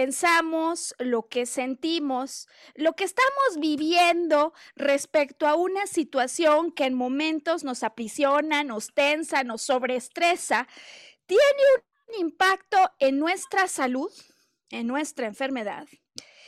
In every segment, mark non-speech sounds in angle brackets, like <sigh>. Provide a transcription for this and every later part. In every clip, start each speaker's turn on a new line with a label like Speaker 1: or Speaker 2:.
Speaker 1: Pensamos, lo que sentimos, lo que estamos viviendo respecto a una situación que en momentos nos aprisiona, nos tensa, nos sobreestresa, tiene un impacto en nuestra salud, en nuestra enfermedad?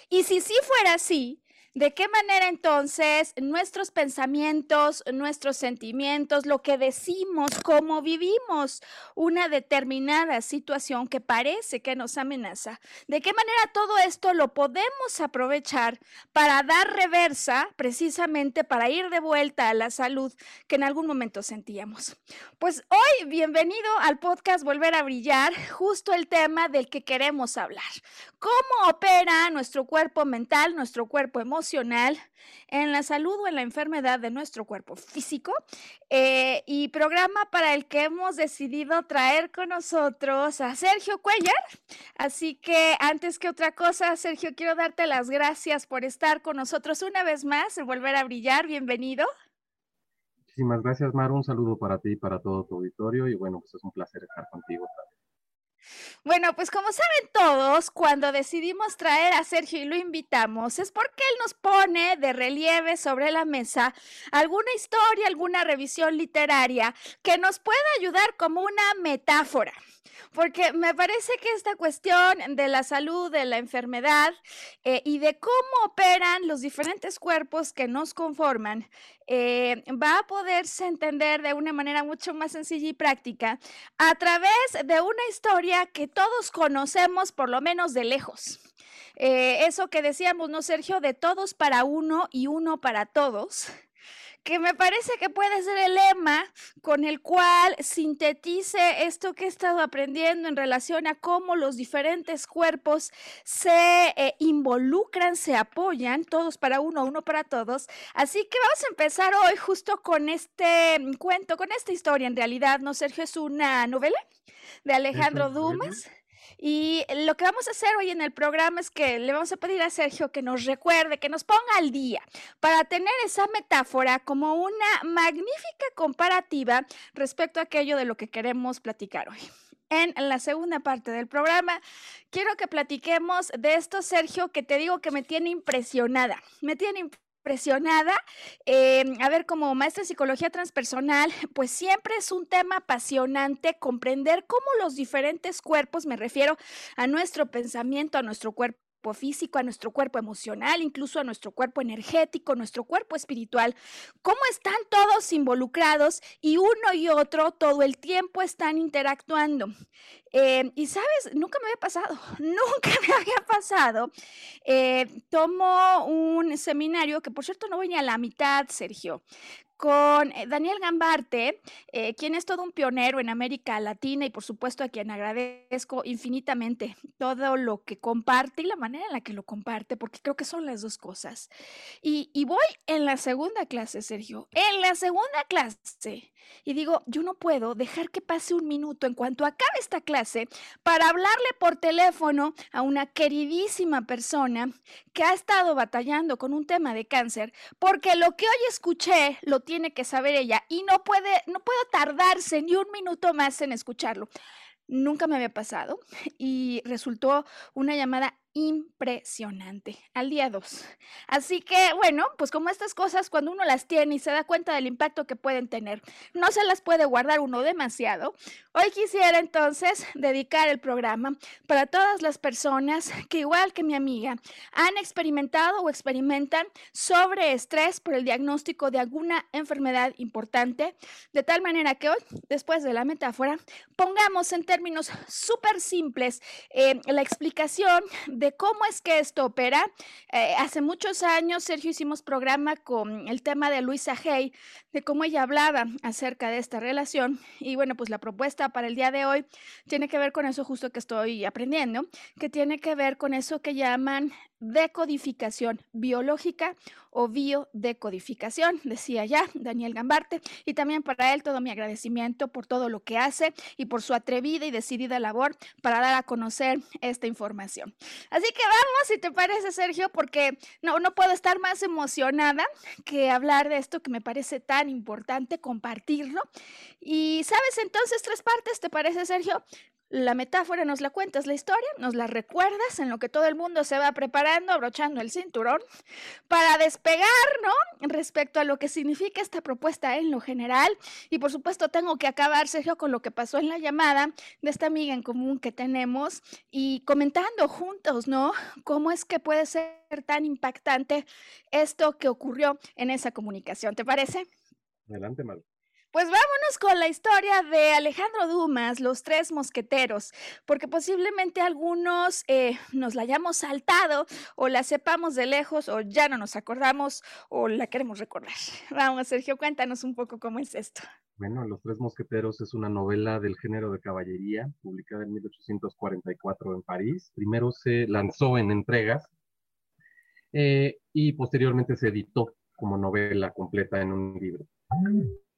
Speaker 1: Y si sí fuera así, ¿De qué manera entonces nuestros pensamientos, nuestros sentimientos, lo que decimos, cómo vivimos una determinada situación que parece que nos amenaza? ¿De qué manera todo esto lo podemos aprovechar para dar reversa, precisamente para ir de vuelta a la salud que en algún momento sentíamos? Pues hoy, bienvenido al podcast Volver a Brillar, justo el tema del que queremos hablar. ¿Cómo opera nuestro cuerpo mental, nuestro cuerpo emocional? En la salud o en la enfermedad de nuestro cuerpo físico eh, y programa para el que hemos decidido traer con nosotros a Sergio Cuellar. Así que antes que otra cosa, Sergio, quiero darte las gracias por estar con nosotros una vez más, en volver a brillar. Bienvenido.
Speaker 2: Muchísimas gracias, Mar. Un saludo para ti y para todo tu auditorio. Y bueno, pues es un placer estar contigo también.
Speaker 1: Bueno, pues como saben todos, cuando decidimos traer a Sergio y lo invitamos, es porque él nos pone de relieve sobre la mesa alguna historia, alguna revisión literaria que nos pueda ayudar como una metáfora porque me parece que esta cuestión de la salud, de la enfermedad eh, y de cómo operan los diferentes cuerpos que nos conforman, eh, va a poderse entender de una manera mucho más sencilla y práctica a través de una historia que todos conocemos por lo menos de lejos. Eh, eso que decíamos, ¿no, Sergio? De todos para uno y uno para todos que me parece que puede ser el lema con el cual sintetice esto que he estado aprendiendo en relación a cómo los diferentes cuerpos se eh, involucran, se apoyan, todos para uno, uno para todos. Así que vamos a empezar hoy justo con este mm, cuento, con esta historia en realidad, ¿no, Sergio? Es una novela de Alejandro Dumas. Y lo que vamos a hacer hoy en el programa es que le vamos a pedir a Sergio que nos recuerde, que nos ponga al día para tener esa metáfora como una magnífica comparativa respecto a aquello de lo que queremos platicar hoy. En la segunda parte del programa, quiero que platiquemos de esto, Sergio, que te digo que me tiene impresionada. Me tiene impresionada impresionada. Em, a ver, como maestra de psicología transpersonal, pues siempre es un tema apasionante comprender cómo los diferentes cuerpos, me refiero a nuestro pensamiento, a nuestro cuerpo físico, a nuestro cuerpo emocional, incluso a nuestro cuerpo energético, nuestro cuerpo espiritual, cómo están todos involucrados y uno y otro todo el tiempo están interactuando. Eh, y sabes, nunca me había pasado, <laughs> nunca me había pasado. Eh, tomo un seminario que por cierto no voy ni a la mitad, Sergio, con eh, Daniel Gambarte, eh, quien es todo un pionero en América Latina y por supuesto a quien agradezco infinitamente todo lo que comparte y la manera en la que lo comparte, porque creo que son las dos cosas. Y, y voy en la segunda clase, Sergio, en la segunda clase. Y digo, yo no puedo dejar que pase un minuto en cuanto acabe esta clase para hablarle por teléfono a una queridísima persona que ha estado batallando con un tema de cáncer, porque lo que hoy escuché lo tiene que saber ella y no puede, no puedo tardarse ni un minuto más en escucharlo. Nunca me había pasado y resultó una llamada impresionante al día 2. Así que, bueno, pues como estas cosas, cuando uno las tiene y se da cuenta del impacto que pueden tener, no se las puede guardar uno demasiado. Hoy quisiera entonces dedicar el programa para todas las personas que, igual que mi amiga, han experimentado o experimentan sobreestrés por el diagnóstico de alguna enfermedad importante, de tal manera que hoy, después de la metáfora, pongamos en términos súper simples eh, la explicación de cómo es que esto opera. Eh, hace muchos años, Sergio, hicimos programa con el tema de Luisa Hay, de cómo ella hablaba acerca de esta relación. Y bueno, pues la propuesta para el día de hoy tiene que ver con eso justo que estoy aprendiendo, que tiene que ver con eso que llaman decodificación biológica o biodecodificación, decía ya Daniel Gambarte, y también para él todo mi agradecimiento por todo lo que hace y por su atrevida y decidida labor para dar a conocer esta información. Así que vamos, si te parece, Sergio, porque no, no puedo estar más emocionada que hablar de esto que me parece tan importante, compartirlo. Y sabes entonces tres partes, ¿te parece, Sergio? La metáfora nos la cuentas la historia, nos la recuerdas en lo que todo el mundo se va preparando, abrochando el cinturón, para despegar, ¿no? Respecto a lo que significa esta propuesta en lo general. Y por supuesto tengo que acabar, Sergio, con lo que pasó en la llamada de esta amiga en común que tenemos y comentando juntos, ¿no? ¿Cómo es que puede ser tan impactante esto que ocurrió en esa comunicación? ¿Te parece?
Speaker 2: Adelante, Maru.
Speaker 1: Pues vámonos con la historia de Alejandro Dumas, Los Tres Mosqueteros, porque posiblemente algunos eh, nos la hayamos saltado o la sepamos de lejos o ya no nos acordamos o la queremos recordar. <laughs> Vamos, Sergio, cuéntanos un poco cómo es esto.
Speaker 2: Bueno, Los Tres Mosqueteros es una novela del género de caballería, publicada en 1844 en París. Primero se lanzó en entregas eh, y posteriormente se editó como novela completa en un libro.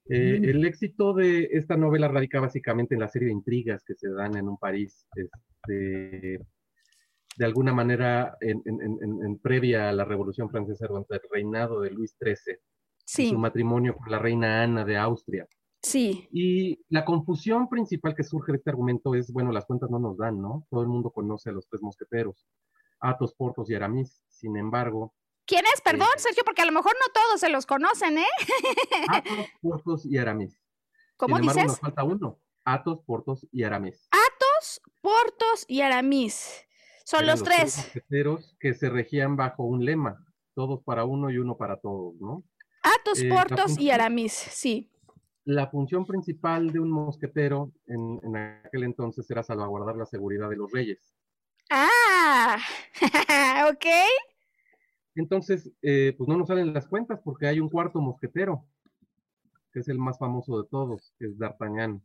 Speaker 2: Eh, el éxito de esta novela radica básicamente en la serie de intrigas que se dan en un París, este, de alguna manera en, previa a la Revolución Francesa durante el reinado de Luis XIII,
Speaker 1: sí.
Speaker 2: su matrimonio con la reina Ana de Austria.
Speaker 1: Sí.
Speaker 2: Y la confusión principal que surge de este argumento es, bueno, las cuentas no nos dan, ¿no? Todo el mundo conoce a los tres mosqueteros, Athos, Portos y Aramis. Sin embargo,
Speaker 1: ¿Quién es? Perdón, Sergio, porque a lo mejor no todos se los conocen, ¿eh? <laughs>
Speaker 2: Atos, Portos y Aramis.
Speaker 1: ¿Cómo
Speaker 2: Sin embargo,
Speaker 1: dices?
Speaker 2: nos falta uno. Atos, Portos y Aramis.
Speaker 1: Atos, Portos y Aramis. Son
Speaker 2: Eran
Speaker 1: los tres.
Speaker 2: mosqueteros que se regían bajo un lema, todos para uno y uno para todos, ¿no?
Speaker 1: Atos,
Speaker 2: Eh,
Speaker 1: Portos y Aramis, sí.
Speaker 2: La función principal de un mosquetero en, en aquel entonces era salvaguardar la seguridad de los reyes.
Speaker 1: Ah, <laughs> ok.
Speaker 2: Entonces, eh, pues no nos salen las cuentas porque hay un cuarto mosquetero, que es el más famoso de todos, que es D'Artagnan.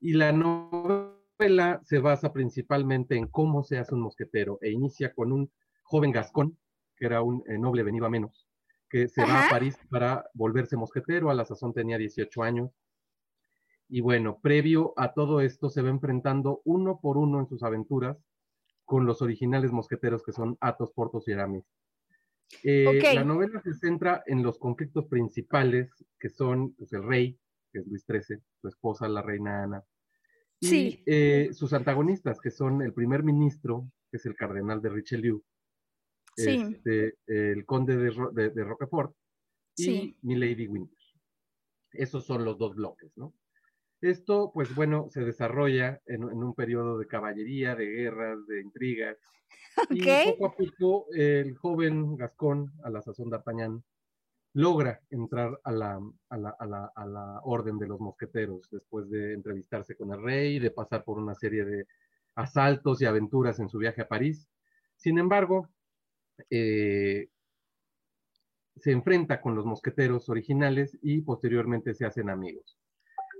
Speaker 2: Y la novela se basa principalmente en cómo se hace un mosquetero e inicia con un joven gascón, que era un eh, noble venido a menos, que se va a París para volverse mosquetero, a la sazón tenía 18 años. Y bueno, previo a todo esto se va enfrentando uno por uno en sus aventuras con los originales mosqueteros que son Athos, Portos y Aramis. Eh. La novela se centra en los conflictos principales que son pues, el rey, que es Luis XIII, su esposa, la reina Ana, y
Speaker 1: Sí.
Speaker 2: eh, sus antagonistas, que son el primer ministro, que es el cardenal de Richelieu,
Speaker 1: Sí.
Speaker 2: este, el conde de, Ro- de- de Roquefort y
Speaker 1: Sí.
Speaker 2: Milady Winter. Esos son los dos bloques, ¿no? Esto, pues bueno, se desarrolla en, en un periodo de caballería, de guerras, de intrigas. <laughs> Y poco a poco el joven Gascón, a la sazón d'Artagnan, logra entrar a la, a, la, a, la, a la orden de los mosqueteros después de entrevistarse con el rey, de pasar por una serie de asaltos y aventuras en su viaje a París. Sin embargo, eh, se enfrenta con los mosqueteros originales y posteriormente se hacen amigos.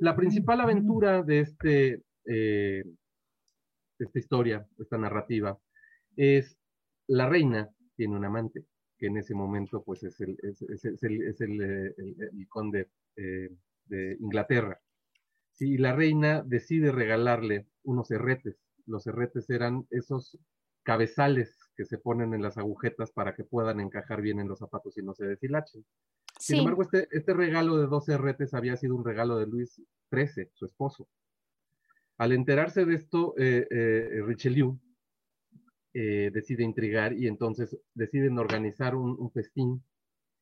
Speaker 2: La principal aventura de, este, eh, de esta historia, esta narrativa, es la reina tiene un amante, que en ese momento pues es el, es, el, es el, eh, el- el conde eh, de Inglaterra. Sí, y la reina decide regalarle unos herretes. Los herretes eran esos cabezales que se ponen en las agujetas para que puedan encajar bien en los zapatos y no se deshilachen. Sin
Speaker 1: Sí.
Speaker 2: embargo, este, este regalo de 12 herretes había sido un regalo de Luis XIII, su esposo. Al enterarse de esto, eh, eh, Richelieu eh, decide intrigar y entonces deciden organizar un, festín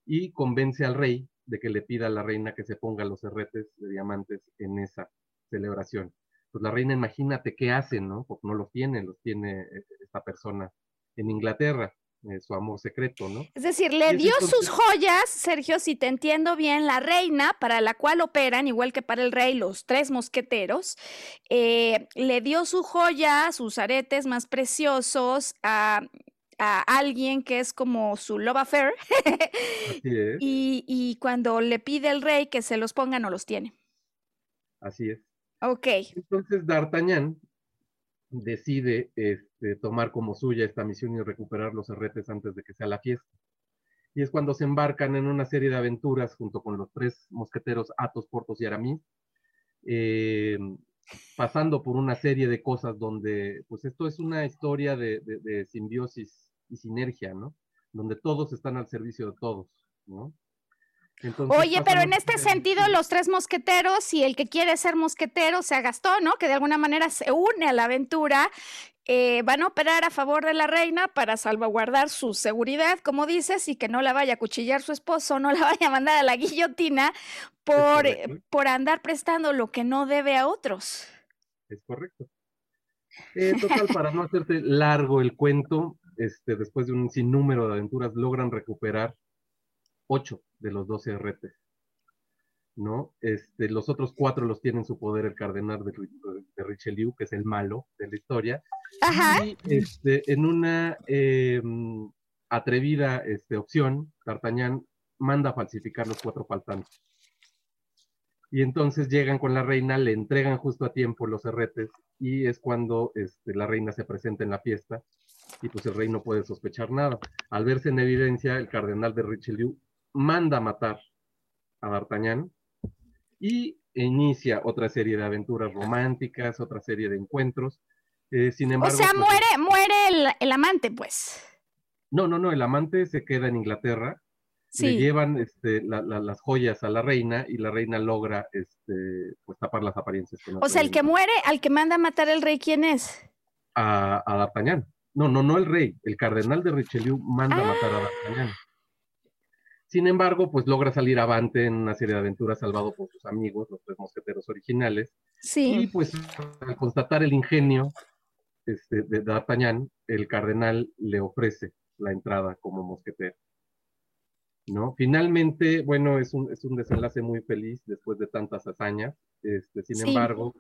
Speaker 2: y convence al rey de que le pida a la reina que se ponga los herretes de diamantes en esa celebración. Pues la reina, imagínate qué hace, ¿no? Porque no los tiene, los tiene esta persona en Inglaterra. Eh, su amor secreto, ¿no?
Speaker 1: Es decir, le dio sus joyas, Sergio, si te entiendo bien, la reina, para la cual operan, igual que para el rey, los tres mosqueteros, eh, le dio su joya, sus aretes más preciosos a, alguien que es como su love affair. <laughs>
Speaker 2: Así es.
Speaker 1: Y, y cuando le pide el rey que se los ponga, no los tiene.
Speaker 2: Así es.
Speaker 1: Ok.
Speaker 2: Entonces, D'Artagnan decide este, tomar como suya esta misión y recuperar los herretes antes de que sea la fiesta. Y es cuando se embarcan en una serie de aventuras junto con los tres mosqueteros Athos, Portos y Aramis, eh, pasando por una serie de cosas donde, pues esto es una historia de, de simbiosis y sinergia, ¿no? Donde todos están al servicio de todos, ¿no?
Speaker 1: Oye, pero en este sentido, los tres mosqueteros y el que quiere ser mosquetero se agastó, ¿no? Que de alguna manera se une a la aventura, eh, van a operar a favor de la reina para salvaguardar su seguridad, como dices, y que no la vaya a cuchillar su esposo, no la <laughs> vaya a mandar a la guillotina por, eh, por andar prestando lo que no debe a otros.
Speaker 2: Es correcto. Eh, total, para no hacerte largo el cuento, este, después de un sinnúmero de aventuras, logran recuperar ocho de los 12 RT. ¿no? Este, los otros cuatro los tiene en su poder el cardenal de, Richelieu, que es el malo de la historia. Y este, en una em, atrevida este, opción, D'Artagnan manda a falsificar los cuatro faltantes. Y entonces llegan con la reina, le entregan justo a tiempo los herretes y es cuando este, la reina se presenta en la fiesta y pues el rey no puede sospechar nada. Al verse en evidencia, el cardenal de Richelieu manda matar a D'Artagnan y inicia otra serie de aventuras románticas, otra serie de encuentros. Eh, sin embargo,
Speaker 1: o sea, pues, muere, muere el, amante, pues.
Speaker 2: No, no, no, el amante se queda en Inglaterra. Le llevan este, las joyas a la reina y la reina logra este, pues, tapar las apariencias.
Speaker 1: o sea, el que muere, al que manda a matar el rey, ¿quién es?
Speaker 2: A, a D'Artagnan. No, no, no el rey. El cardenal de Richelieu manda a matar a ah. D'Artagnan. Sin embargo, pues logra salir avante en una serie de aventuras salvado por sus amigos, los tres mosqueteros originales.
Speaker 1: Sí.
Speaker 2: Y pues al constatar el ingenio este, de D'Artagnan, el cardenal le ofrece la entrada como mosquetero. ¿No? Finalmente, bueno, es un, es un desenlace muy feliz después de tantas hazañas. Este, sin embargo,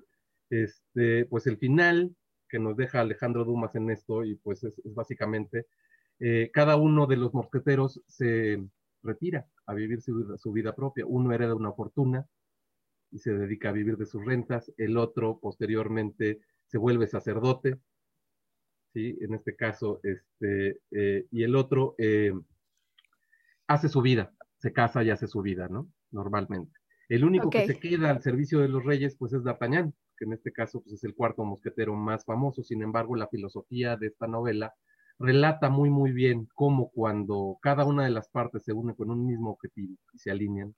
Speaker 2: este, pues el final que nos deja Alejandro Dumas en esto, y pues es, básicamente, eh, cada uno de los mosqueteros se, retira a vivir su, vida propia. Uno hereda una fortuna y se dedica a vivir de sus rentas, el otro posteriormente se vuelve sacerdote, ¿sí? En este caso, este, eh, y el otro eh, hace su vida, se casa y hace su vida, ¿no? Normalmente. El único que se queda al servicio de los reyes, pues es D'Artagnan, que en este caso pues, es el cuarto mosquetero más famoso. Sin embargo, la filosofía de esta novela relata muy, muy bien cómo cuando cada una de las partes se une con un mismo objetivo y se alinean,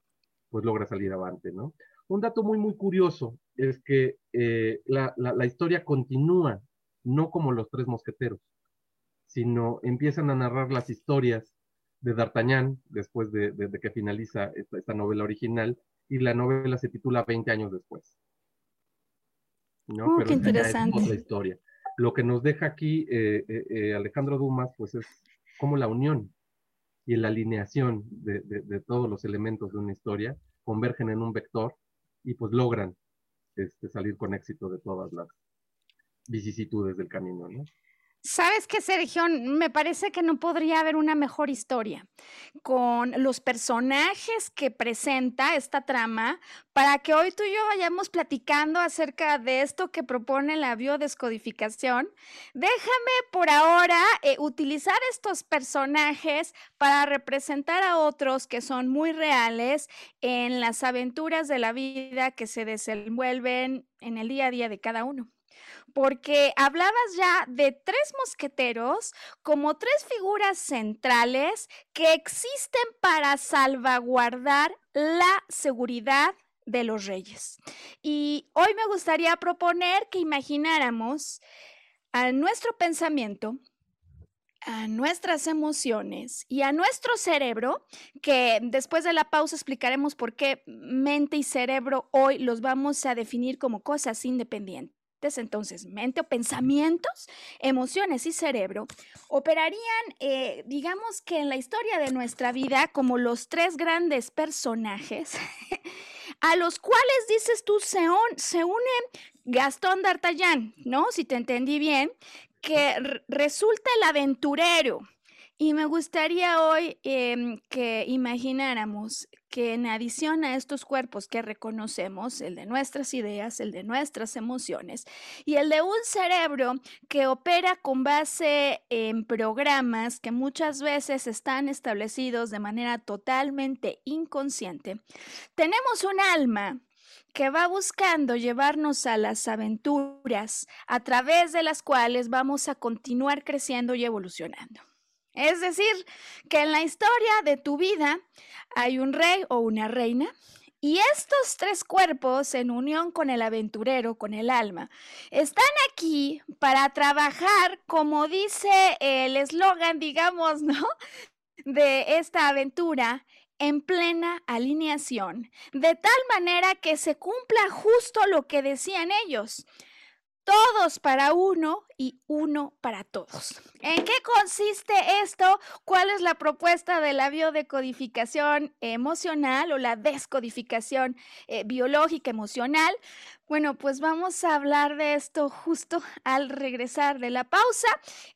Speaker 2: pues logra salir avante, ¿no? Un dato muy, muy curioso es que eh, la, historia continúa, no como los tres mosqueteros, sino empiezan a narrar las historias de D'Artagnan después de, que finaliza esta, novela original y la novela se titula 20 años después.
Speaker 1: ¿no? Oh, qué interesante.
Speaker 2: Es historia lo que nos deja aquí eh, eh, eh, Alejandro Dumas, pues es como la unión y la alineación de, todos los elementos de una historia convergen en un vector y pues logran este, salir con éxito de todas las vicisitudes del camino, ¿no?
Speaker 1: ¿Sabes qué, Sergio? Me parece que no podría haber una mejor historia con los personajes que presenta esta trama para que hoy tú y yo vayamos platicando acerca de esto que propone la biodescodificación. Déjame por ahora eh, utilizar estos personajes para representar a otros que son muy reales en las aventuras de la vida que se desenvuelven en el día a día de cada uno porque hablabas ya de tres mosqueteros como tres figuras centrales que existen para salvaguardar la seguridad de los reyes. Y hoy me gustaría proponer que imagináramos a nuestro pensamiento a nuestras emociones y a nuestro cerebro, que después de la pausa explicaremos por qué mente y cerebro hoy los vamos a definir como cosas independientes. Entonces, mente o pensamientos, emociones y cerebro operarían, eh, digamos que en la historia de nuestra vida, como los tres grandes personajes <laughs> a los cuales dices tú se, se une Gastón D'Artagnan, ¿no? Si te entendí bien, que resulta el aventurero. Y me gustaría hoy em, que imagináramos que en adición a estos cuerpos que reconocemos, el de nuestras ideas, el de nuestras emociones y el de un cerebro que opera con base en programas que muchas veces están establecidos de manera totalmente inconsciente, tenemos un alma que va buscando llevarnos a las aventuras a través de las cuales vamos a continuar creciendo y evolucionando. Es decir, que en la historia de tu vida hay un rey o una reina y estos tres cuerpos, en unión con el aventurero, con el alma, están aquí para trabajar, como dice el eslogan, digamos, ¿no? De esta aventura, en plena alineación, de tal manera que se cumpla justo lo que decían ellos. Todos para uno y uno para todos. ¿En qué consiste esto? ¿Cuál es la propuesta de la biodecodificación emocional o la descodificación eh, biológica emocional? Bueno, pues vamos a hablar de esto justo al regresar de la pausa.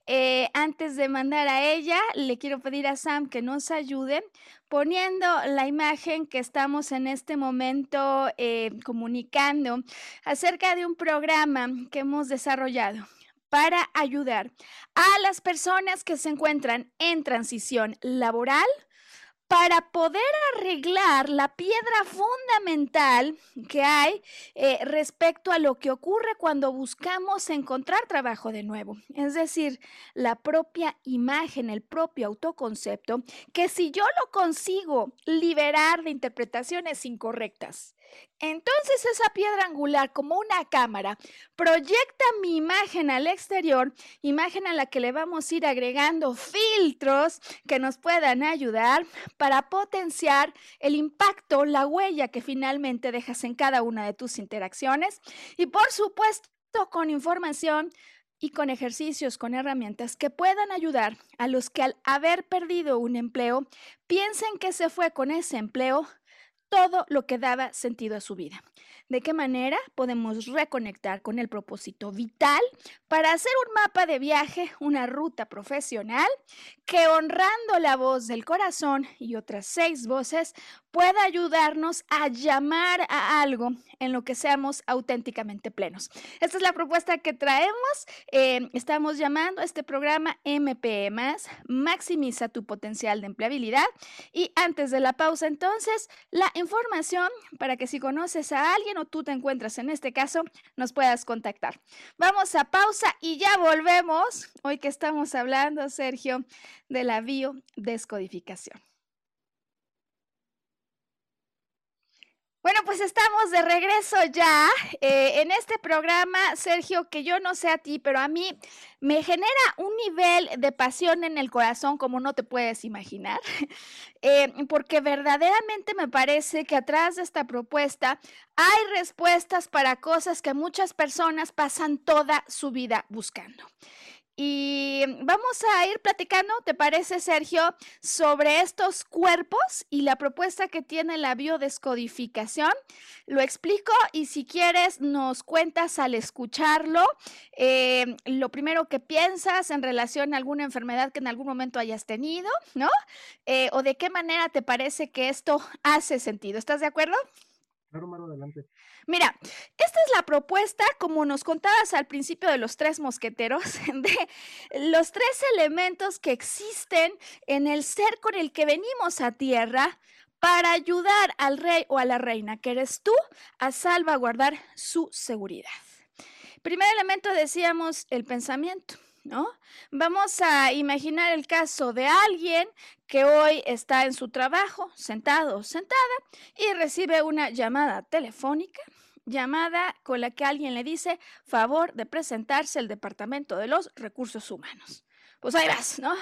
Speaker 1: Eh, antes de mandar a ella, le quiero pedir a Sam que nos ayude poniendo la imagen que estamos en este momento eh, comunicando acerca de un programa que hemos desarrollado para ayudar a las personas que se encuentran en transición laboral para poder arreglar la piedra fundamental que hay eh, respecto a lo que ocurre cuando buscamos encontrar trabajo de nuevo. Es decir, la propia imagen, el propio autoconcepto, que si yo lo consigo liberar de interpretaciones incorrectas, entonces esa piedra angular, como una cámara, proyecta mi imagen al exterior, imagen a la que le vamos a ir agregando filtros que nos puedan ayudar para potenciar el impacto, la huella que finalmente dejas en cada una de tus interacciones. Y por supuesto con información y con ejercicios, con herramientas que puedan ayudar a los que al haber perdido un empleo piensen que se fue con ese empleo todo lo que daba sentido a su vida. ¿De qué manera podemos reconectar con el propósito vital para hacer un mapa de viaje, una ruta profesional que honrando la voz del corazón y otras seis voces pueda ayudarnos a llamar a algo en lo que seamos auténticamente plenos. Esta es la propuesta que traemos. Eh, estamos llamando a este programa MPE, maximiza tu potencial de empleabilidad. Y antes de la pausa, entonces, la información para que si conoces a alguien o tú te encuentras en este caso, nos puedas contactar. Vamos a pausa y ya volvemos. Hoy que estamos hablando, Sergio, de la biodescodificación. Bueno, pues estamos de regreso ya eh, en este programa, Sergio, que yo no sé a ti, pero a mí me genera un nivel de pasión en el corazón como no te puedes imaginar, <laughs> eh, porque verdaderamente me parece que atrás de esta propuesta hay respuestas para cosas que muchas personas pasan toda su vida buscando. Y vamos a ir platicando, ¿te parece, Sergio, sobre estos cuerpos y la propuesta que tiene la biodescodificación? Lo explico y si quieres nos cuentas al escucharlo eh, lo primero que piensas en relación a alguna enfermedad que en algún momento hayas tenido, ¿no? Eh, o de qué manera te parece que esto hace sentido. ¿Estás de acuerdo? Mira, esta es la propuesta, como nos contabas al principio de los tres mosqueteros, <laughs> de los tres elementos que existen en el ser con el que venimos a tierra para ayudar al rey o a la reina, que eres tú, a salvaguardar su seguridad. Primer elemento decíamos el pensamiento. ¿No? Vamos a imaginar el caso de alguien que hoy está en su trabajo, sentado sentada, y recibe una llamada telefónica, llamada con la que alguien le dice favor de presentarse al Departamento de los Recursos Humanos. Pues ahí vas, ¿no?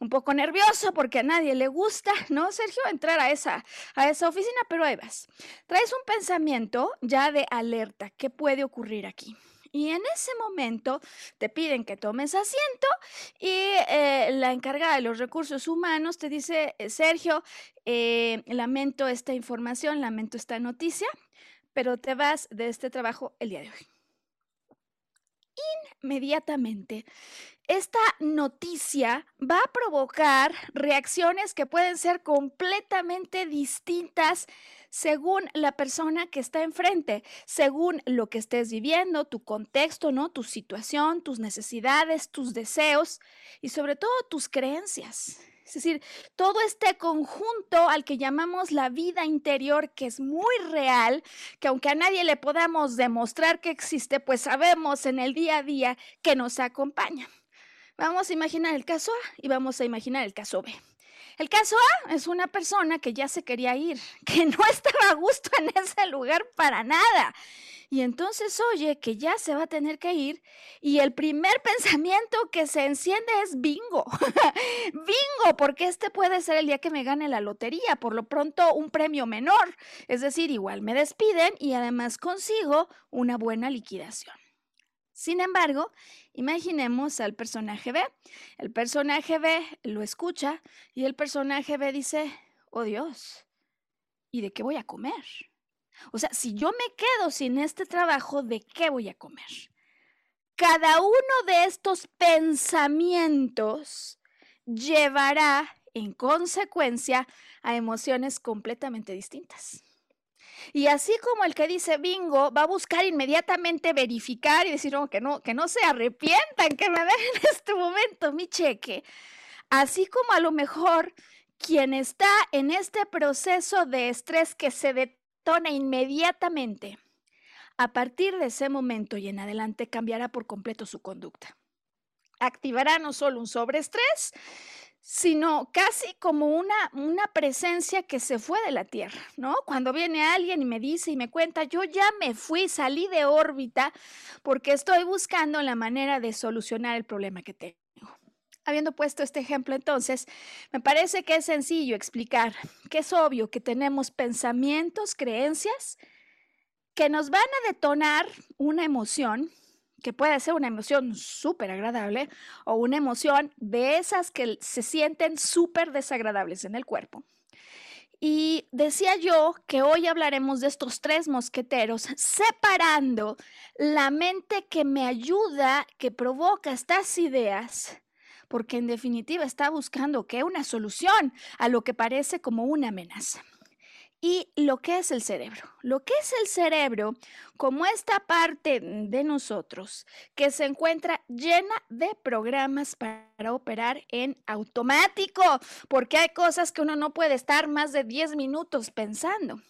Speaker 1: Un poco nervioso porque a nadie le gusta, ¿no, Sergio? Entrar a esa, a esa oficina, pero ahí vas. Traes un pensamiento ya de alerta. ¿Qué puede ocurrir aquí? Y en ese momento te piden que tomes asiento y eh, la encargada de los recursos humanos te dice, eh, Sergio, eh, lamento esta información, lamento esta noticia, pero te vas de este trabajo el día de hoy. Inmediatamente esta noticia va a provocar reacciones que pueden ser completamente distintas según la persona que está enfrente, según lo que estés viviendo, tu contexto, ¿no? Tu situación, tus necesidades, tus deseos y sobre todo tus creencias. Es decir, todo este conjunto al que llamamos la vida interior, que es muy real, que aunque a nadie le podamos demostrar que existe, pues sabemos en el día a día que nos acompaña. Vamos a imaginar el caso A y vamos a imaginar el caso B. El caso A es una persona que ya se quería ir, <laughs> que no estaba a gusto en ese lugar para nada. Y entonces oye que ya se va a tener que ir y el primer pensamiento que se enciende es bingo. <laughs> bingo, porque este puede ser el día que me gane la lotería, por lo pronto un premio menor. Es decir, igual me despiden y además consigo una buena liquidación. Sin embargo, imaginemos al personaje B. El personaje B lo escucha y el personaje B dice, oh Dios, ¿y de qué voy a comer? O sea, si yo me quedo sin este trabajo, ¿de qué voy a comer? Cada uno de estos pensamientos llevará en consecuencia a emociones completamente distintas. Y así como el que dice bingo va a buscar inmediatamente verificar y decir que, no, que no se arrepientan, que me den en <laughs> este momento mi cheque. Así como a lo mejor quien está en este proceso de estrés que se detona inmediatamente, a partir de ese momento y en adelante cambiará por completo su conducta. Activará no solo un sobreestrés, sino casi como una, una presencia que se fue de la Tierra, ¿no? Cuando viene alguien y me dice y me cuenta, yo ya me fui, salí de órbita porque estoy buscando la manera de solucionar el problema que tengo. Habiendo puesto este ejemplo entonces, me parece que es sencillo explicar que es obvio que tenemos pensamientos, creencias que nos van a detonar una emoción que puede ser una emoción súper agradable o una emoción de esas que se sienten súper desagradables en el cuerpo. Y decía yo que hoy hablaremos de estos tres mosqueteros, separando la mente que me ayuda, que provoca estas ideas, porque en definitiva está buscando que una solución a lo que parece como una amenaza y lo que es el cerebro. Lo que es el cerebro, como esta parte de nosotros que se encuentra llena de programas para operar en automático, porque hay cosas que uno no puede estar más de 10 minutos pensando.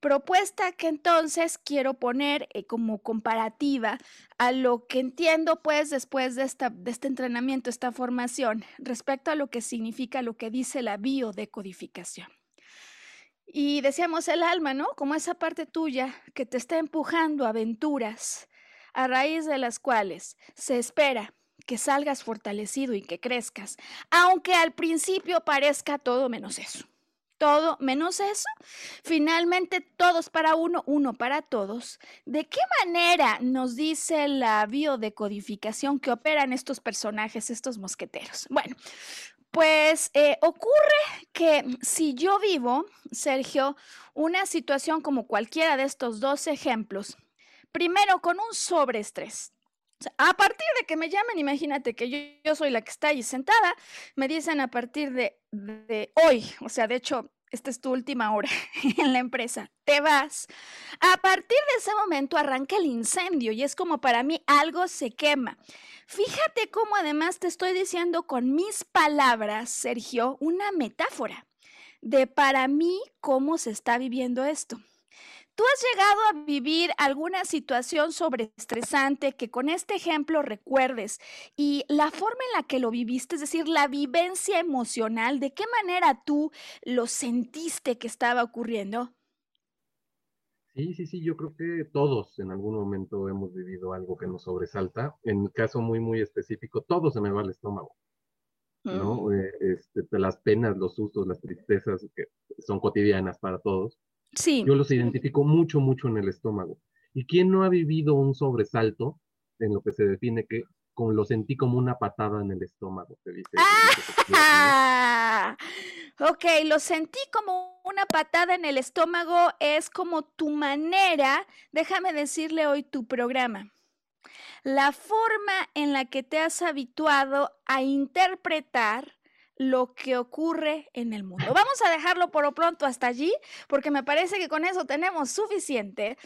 Speaker 1: Propuesta que entonces quiero poner eh, como comparativa a lo que entiendo pues después de, esta, de este entrenamiento, esta formación, respecto a lo que significa lo que dice la biodecodificación. Y decíamos el alma, ¿no? Como esa parte tuya que te está empujando a aventuras a raíz de las cuales se espera que salgas fortalecido y que crezcas, aunque al principio parezca todo menos eso. Todo menos eso. Finalmente, todos para uno, uno para todos. ¿De qué manera nos dice la biodecodificación que operan estos personajes, estos mosqueteros? Bueno, pues eh, ocurre que si yo vivo, Sergio, una situación como cualquiera de estos dos ejemplos, primero con un sobreestrés. a partir de que me llamen, imagínate que yo, soy la que está ahí sentada, me dicen a partir de, de hoy, o sea, de hecho, esta es tu última hora <laughs> en la empresa, te vas. A partir de ese momento arranca el incendio y es como para mí algo se quema. Fíjate cómo además te estoy diciendo con mis palabras, Sergio, una metáfora de para mí cómo se está viviendo esto. ¿Tú has llegado a vivir alguna situación sobreestresante que con este ejemplo recuerdes y la forma en la que lo viviste, es decir, la vivencia emocional, de qué manera tú lo sentiste que estaba ocurriendo?
Speaker 2: Sí, sí, sí, yo creo que todos en algún momento hemos vivido algo que nos sobresalta. En mi caso muy, muy específico, todo se me va al estómago. ¿no? Mm. Eh, este, las penas, los sustos, las tristezas que son cotidianas para todos.
Speaker 1: Sí.
Speaker 2: Yo los identifico mucho, mucho en el estómago. ¿Y quién no ha vivido un sobresalto en lo que se define que lo sentí como una patada en el estómago? dice,
Speaker 1: ah, <laughs> ok, lo sentí como una patada en el estómago, es como tu manera, déjame decirle hoy tu programa la forma en la que te has habituado a interpretar lo que ocurre en el mundo. Vamos a dejarlo por lo pronto hasta allí, porque me parece que con eso tenemos suficiente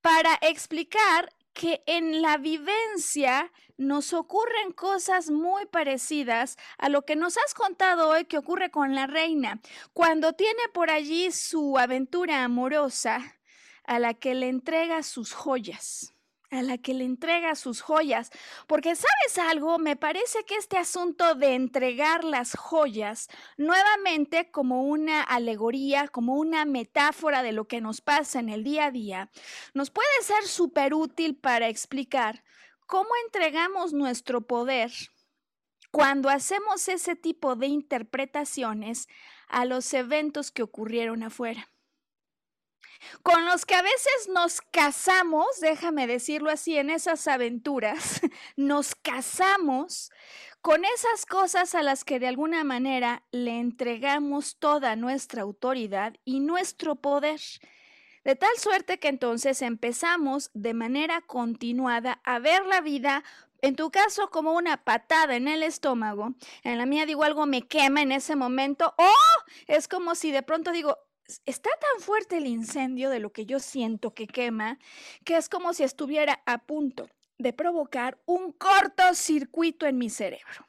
Speaker 1: para explicar que en la vivencia nos ocurren cosas muy parecidas a lo que nos has contado hoy que ocurre con la reina, cuando tiene por allí su aventura amorosa a la que le entrega sus joyas a la que le entrega sus joyas. Porque sabes algo, me parece que este asunto de entregar las joyas nuevamente como una alegoría, como una metáfora de lo que nos pasa en el día a día, nos puede ser súper útil para explicar cómo entregamos nuestro poder cuando hacemos ese tipo de interpretaciones a los eventos que ocurrieron afuera con los que a veces nos casamos, déjame decirlo así, en esas aventuras, <laughs> nos casamos con esas cosas a las que de alguna manera le entregamos toda nuestra autoridad y nuestro poder. De tal suerte que entonces empezamos de manera continuada a ver la vida en tu caso como una patada en el estómago, en la mía digo algo me quema en ese momento, o es como si de pronto digo, está tan fuerte el incendio de lo que yo siento que quema, que es como si estuviera a punto de provocar un cortocircuito en mi cerebro.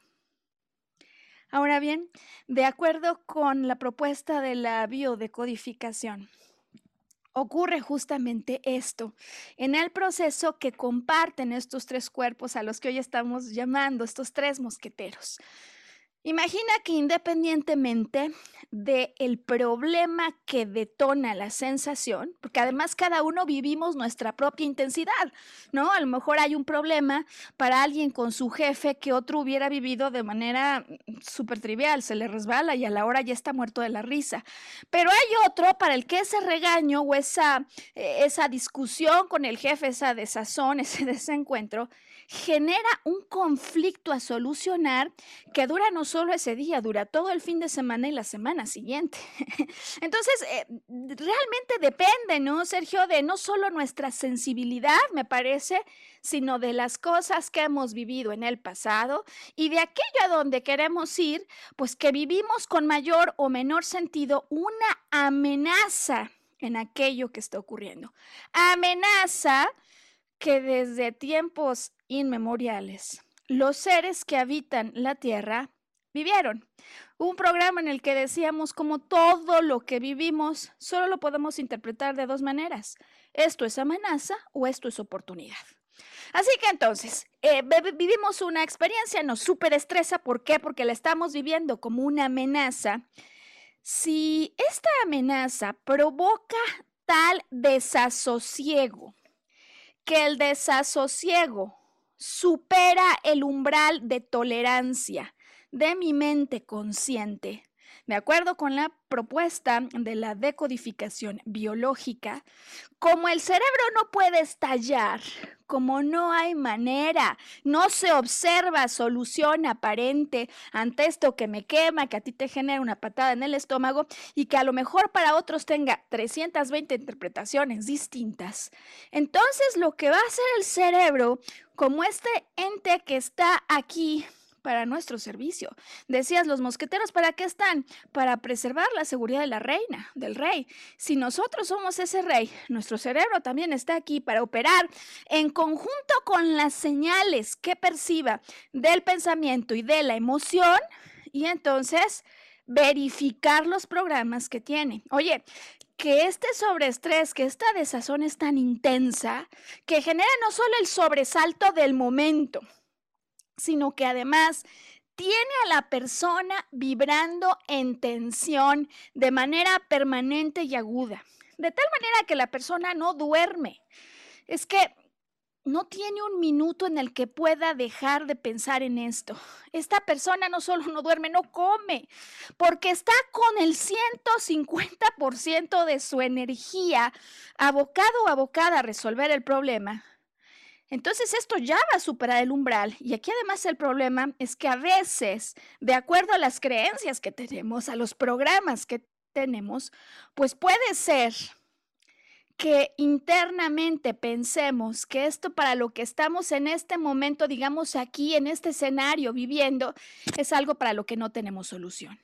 Speaker 1: Ahora bien, de acuerdo con la propuesta de la biodecodificación, ocurre justamente esto en el proceso que comparten estos tres cuerpos a los que hoy estamos llamando estos tres mosqueteros. Imagina que independientemente del problema que detona la sensación, porque además cada uno vivimos nuestra propia intensidad, ¿no? A lo mejor hay un problema para alguien con su jefe que otro hubiera vivido de manera mm, súper trivial, se le resbala y a la hora ya está muerto de la risa. Pero hay otro para el que ese regaño o esa, eh, esa discusión con el jefe, esa desazón, <laughs> ese desencuentro, genera un conflicto a solucionar que dura no solo ese día, dura todo el fin de semana y la semana siguiente. <laughs> Entonces, eh, realmente depende, ¿no, Sergio? De no solo nuestra sensibilidad, me parece, sino de las cosas que hemos vivido en el pasado y de aquello a donde queremos ir, pues que vivimos con mayor o menor sentido una amenaza en aquello que está ocurriendo. Amenaza que desde tiempos inmemoriales los seres que habitan la Tierra vivieron. Un programa en el que decíamos como todo lo que vivimos solo lo podemos interpretar de dos maneras. Esto es amenaza o esto es oportunidad. Así que entonces, eh, vivimos una experiencia, nos súper estresa. ¿Por qué? Porque la estamos viviendo como una amenaza. Si esta amenaza provoca tal desasosiego, que el desasosiego supera el umbral de tolerancia de mi mente consciente. De acuerdo con la propuesta de la decodificación biológica, como el cerebro no puede estallar, como no hay manera, no se observa solución aparente ante esto que me quema, que a ti te genera una patada en el estómago y que a lo mejor para otros tenga 320 interpretaciones distintas, entonces lo que va a hacer el cerebro, como este ente que está aquí para nuestro servicio. Decías, los mosqueteros, ¿para qué están? Para preservar la seguridad de la reina, del rey. Si nosotros somos ese rey, nuestro cerebro también está aquí para operar en conjunto con las señales que perciba del pensamiento y de la emoción y entonces verificar los programas que tiene. Oye, que este sobreestrés, que esta desazón es tan intensa, que genera no solo el sobresalto del momento, sino que además tiene a la persona vibrando en tensión de manera permanente y aguda, de tal manera que la persona no duerme. Es que no tiene un minuto en el que pueda dejar de pensar en esto. Esta persona no solo no duerme, no come, porque está con el 150% de su energía abocado o abocada a resolver el problema. Entonces esto ya va a superar el umbral. Y aquí además el problema es que a veces, de acuerdo a las creencias que tenemos, a los programas que tenemos, pues puede ser que internamente pensemos que esto para lo que estamos en este momento, digamos aquí, en este escenario viviendo, es algo para lo que no tenemos solución.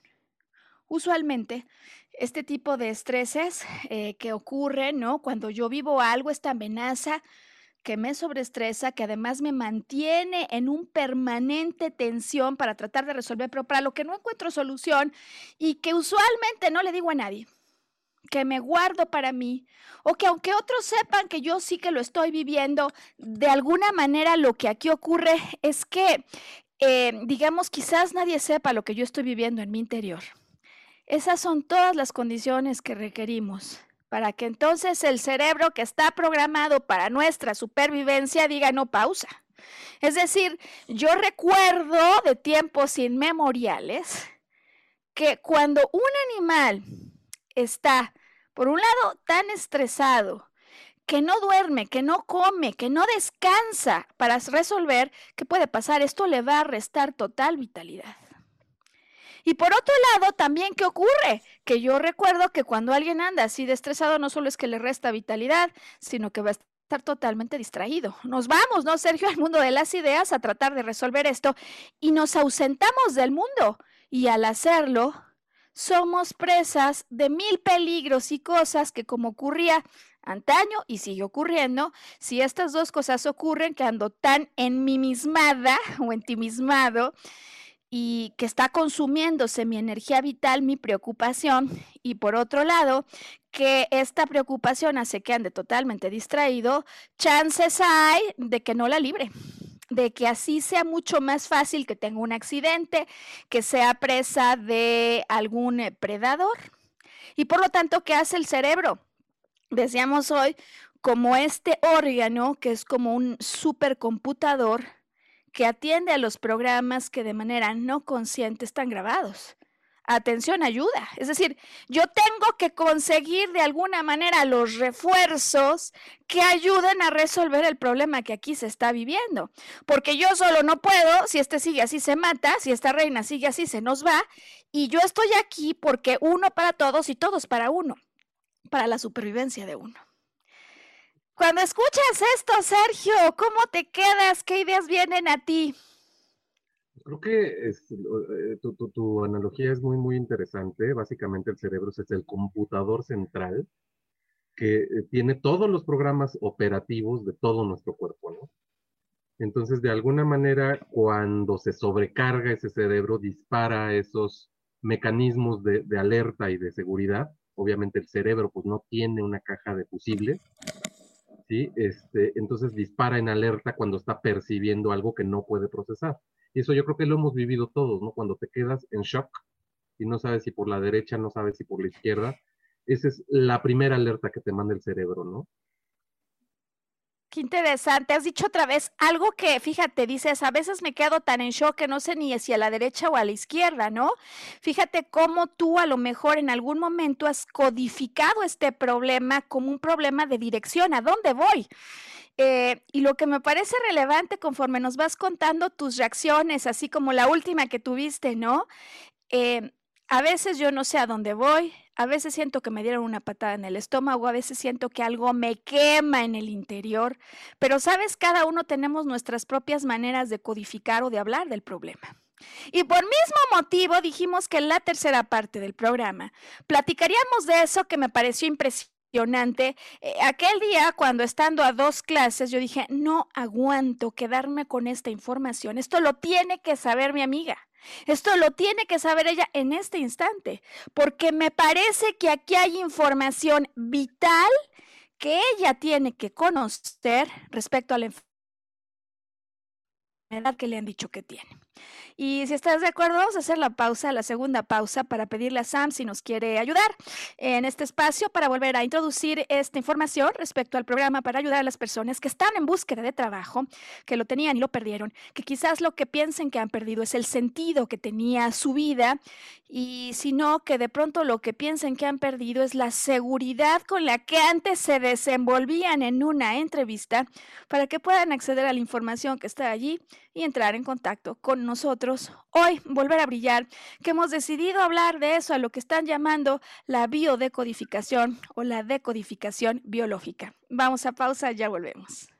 Speaker 1: Usualmente, este tipo de estreses eh, que ocurren, ¿no? Cuando yo vivo algo, esta amenaza que me sobreestresa, que además me mantiene en un permanente tensión para tratar de resolver, pero para lo que no encuentro solución y que usualmente no le digo a nadie que me guardo para mí, o que aunque otros sepan que yo sí que lo estoy viviendo, de alguna manera lo que aquí ocurre es que, eh, digamos, quizás nadie sepa lo que yo estoy viviendo en mi interior. Esas son todas las condiciones que requerimos para que entonces el cerebro que está programado para nuestra supervivencia diga no pausa. Es decir, yo recuerdo de tiempos inmemoriales que cuando un animal está, por un lado, tan estresado, que no duerme, que no come, que no descansa para resolver, ¿qué puede pasar? Esto le va a restar total vitalidad. Y por otro lado, también, ¿qué ocurre? Que yo recuerdo que cuando alguien anda así de estresado, no solo es que le resta vitalidad, sino que va a estar totalmente distraído. Nos vamos, ¿no, Sergio, <laughs> al mundo de las ideas a tratar de resolver esto y nos ausentamos del mundo. Y al hacerlo, somos presas de mil peligros y cosas que como ocurría antaño y sigue ocurriendo, si estas dos cosas ocurren, que ando tan enmimismada <laughs> o entimismado y que está consumiéndose mi energía vital, mi preocupación, y por otro lado, que esta preocupación hace que ande totalmente distraído, chances hay de que no la libre de que así sea mucho más fácil que tenga un accidente, que sea presa de algún eh, predador. Y por lo tanto, ¿qué hace el cerebro? Decíamos hoy, como este órgano que es como un supercomputador que atiende a los programas que de manera no consciente están grabados atención, ayuda. Es decir, yo tengo que conseguir de alguna manera los refuerzos que ayuden a resolver el problema que aquí se está viviendo. Porque yo solo no puedo, si este sigue así se mata, si esta reina sigue así se nos va. Y yo estoy aquí porque uno para todos y todos para uno, para la supervivencia de uno. Cuando escuchas esto, Sergio, ¿cómo te quedas? ¿Qué ideas vienen a ti?
Speaker 2: Creo que eh, tu, analogía es muy, muy interesante. Básicamente el cerebro es el computador central que eh, tiene todos los programas operativos de todo nuestro cuerpo, ¿no? Entonces, de alguna manera, cuando se sobrecarga ese cerebro, dispara esos mecanismos de, de alerta y de seguridad. Obviamente el cerebro pues no tiene una caja de fusibles, ¿sí? Este, entonces dispara en alerta cuando está percibiendo algo que no puede procesar. Y eso yo creo que lo hemos vivido todos, ¿no? Cuando te quedas en shock y no sabes si por la derecha, no sabes si por la izquierda. Esa es la primera alerta que te manda el cerebro, ¿no?
Speaker 1: Qué interesante. Has dicho otra vez algo que, fíjate, dices, a veces me quedo tan en shock que no sé ni si a la derecha o a la izquierda, ¿no? Fíjate cómo tú a lo mejor en algún momento has codificado este problema como un problema de dirección, ¿a dónde voy? Eh, y lo que me parece relevante conforme nos vas contando tus reacciones, así como la última que tuviste, ¿no? Eh, a veces yo no sé a dónde voy, a veces siento que me dieron una patada en el estómago, a veces siento que algo me quema en el interior, pero sabes, cada uno tenemos nuestras propias maneras de codificar o de hablar del problema. Y por mismo motivo dijimos que en la tercera parte del programa platicaríamos de eso que me pareció impresionante eh, aquel día, cuando estando a dos clases, yo dije, no aguanto quedarme con esta información. Esto lo tiene que saber mi amiga. Esto lo tiene que saber ella en este instante, porque me parece que aquí hay información vital que ella tiene que conocer respecto a la enfermedad que le han dicho que tiene. Y si estás de acuerdo, vamos a hacer la pausa, la segunda pausa, para pedirle a Sam si nos quiere ayudar en este espacio para volver a introducir esta información respecto al programa para ayudar a las personas que están en búsqueda de trabajo, que lo tenían y lo perdieron, que quizás lo que piensen que han perdido es el sentido que tenía su vida y si no, que de pronto lo que piensen que han perdido es la seguridad con la que antes se desenvolvían en una entrevista para que puedan acceder a la información que está allí y entrar en contacto con nosotros. Hoy, volver a brillar, que hemos decidido hablar de eso, a lo que están llamando la biodecodificación o la decodificación biológica. Vamos a pausa, ya volvemos.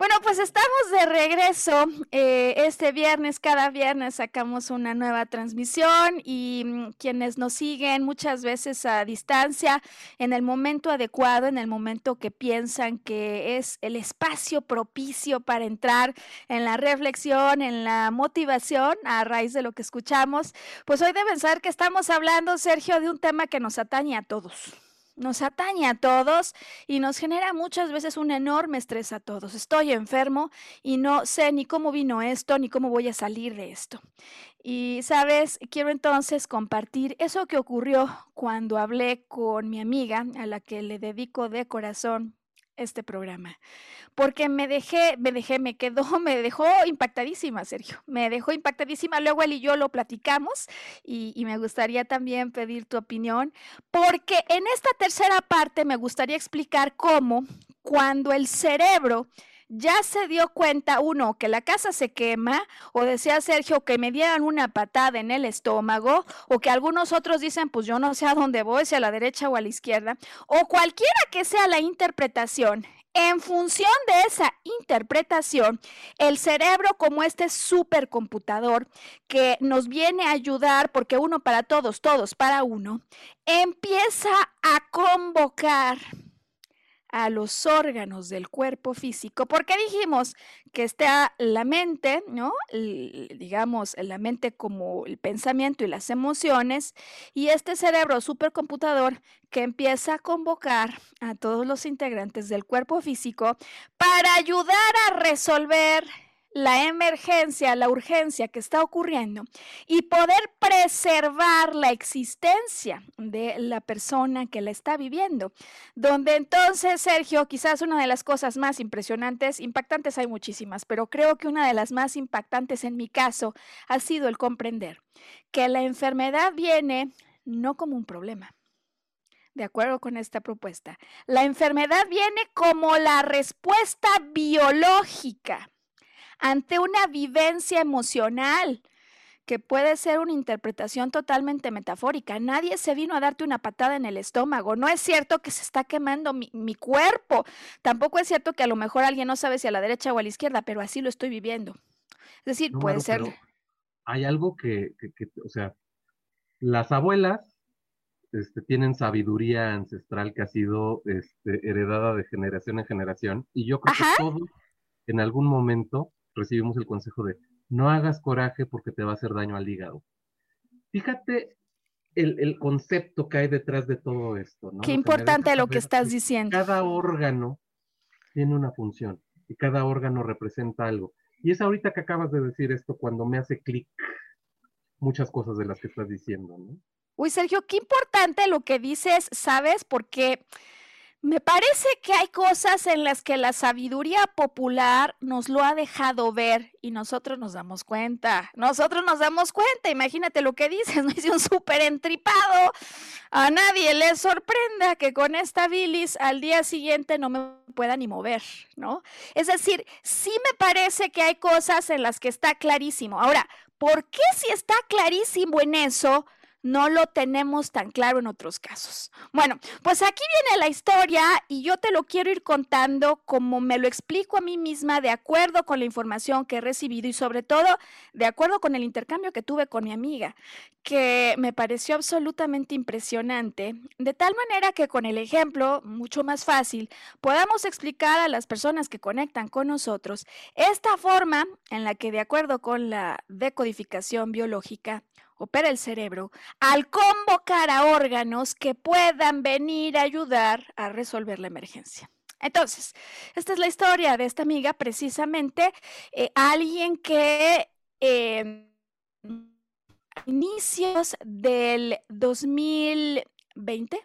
Speaker 1: Bueno, pues estamos de regreso. Eh, este viernes, cada viernes sacamos una nueva transmisión y mm, quienes nos siguen muchas veces a distancia, en el momento adecuado, en el momento que piensan que es el espacio propicio para entrar en la reflexión, en la motivación a raíz de lo que escuchamos, pues hoy deben saber que estamos hablando, Sergio, de un tema que nos atañe a todos nos atañe a todos y nos genera muchas veces un enorme estrés a todos. Estoy enfermo y no sé ni cómo vino esto, ni cómo voy a salir de esto. Y, sabes, quiero entonces compartir eso que ocurrió cuando hablé con mi amiga, a la que le dedico de corazón este programa porque me dejé, me dejé, me quedó, <laughs> me dejó impactadísima, Sergio, me dejó impactadísima. Luego él y yo lo platicamos y, y me gustaría también pedir tu opinión, porque en esta tercera parte me gustaría explicar cómo cuando el cerebro ya se dio cuenta, uno, que la casa se quema, o decía Sergio que me dieran una patada en el estómago, o que algunos otros dicen, pues yo no sé a dónde voy, si a la derecha o a la izquierda, o cualquiera que sea la interpretación, en función de esa interpretación, el cerebro como este supercomputador que nos viene a ayudar, porque uno para todos, todos para uno, empieza a convocar a los órganos del cuerpo físico, porque dijimos que está la mente, ¿no? digamos, la mente como el pensamiento y las emociones, y este cerebro supercomputador que empieza a convocar a todos los integrantes del cuerpo físico para ayudar a resolver la emergencia, la urgencia que está ocurriendo y poder preservar la existencia de la persona que la está viviendo. Donde entonces, Sergio, quizás una de las cosas más impresionantes, impactantes hay muchísimas, pero creo que una de las más impactantes en mi caso ha sido el comprender que la enfermedad viene no como un problema. De acuerdo con esta propuesta, la enfermedad viene como la respuesta biológica ante una vivencia emocional que puede ser una interpretación totalmente metafórica. Nadie se vino a darte una patada en el estómago. No es cierto que se está quemando mi, cuerpo. Tampoco es cierto que a lo mejor alguien no sabe si a la derecha o a la izquierda, pero así lo estoy viviendo. Es decir, puede ser...
Speaker 2: Hay algo que, o sea, las abuelas este, tienen sabiduría ancestral que ha sido este, heredada de generación en generación y yo creo que todos en algún momento recibimos el consejo de no hagas coraje porque te va a hacer daño al hígado. Fíjate el, concepto que hay detrás de todo esto.
Speaker 1: Qué importante lo que estás diciendo.
Speaker 2: Cada órgano tiene una función y cada órgano representa algo. Y es ahorita que acabas de decir esto cuando me hace clic muchas cosas de las que estás diciendo, ¿no?
Speaker 1: Uy, Sergio, qué importante lo que dices, ¿sabes? Porque me parece que hay cosas en las que la sabiduría popular nos lo ha dejado ver y nosotros nos damos cuenta. Nosotros nos damos cuenta, imagínate lo que dices, <laughs> no hice un súper entripado. A nadie le sorprenda que con esta bilis al día siguiente no me pueda ni mover, ¿no? Es decir, sí me parece que hay cosas en las que está clarísimo. Ahora, ¿por qué si está clarísimo en eso? No lo tenemos tan claro en otros casos. Bueno, pues aquí viene la historia y yo te lo quiero ir contando como me lo explico a mí misma de acuerdo con la información que he recibido y sobre todo de acuerdo con el intercambio que tuve con mi amiga, que me pareció absolutamente impresionante, de tal manera que con el ejemplo, mucho más fácil, podamos explicar a las personas que conectan con nosotros esta forma en la que de acuerdo con la decodificación biológica, opera el cerebro al convocar a órganos que puedan venir a ayudar a resolver la emergencia. Entonces, esta es la historia de esta amiga, precisamente eh, alguien que eh, a inicios del 2020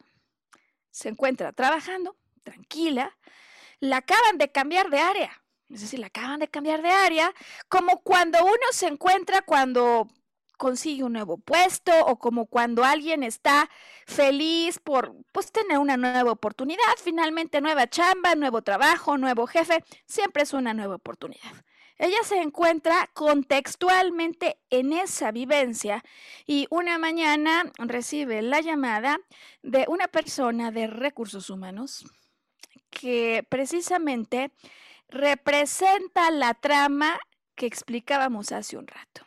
Speaker 1: se encuentra trabajando, tranquila, la acaban de cambiar de área. Es decir, la acaban de cambiar de área, como cuando uno se encuentra cuando consigue un nuevo puesto o como cuando alguien está feliz por pues, tener una nueva oportunidad, finalmente nueva chamba, nuevo trabajo, nuevo jefe, siempre es una nueva oportunidad. Ella se encuentra contextualmente en esa vivencia y una mañana recibe la llamada de una persona de recursos humanos que precisamente representa la trama que explicábamos hace un rato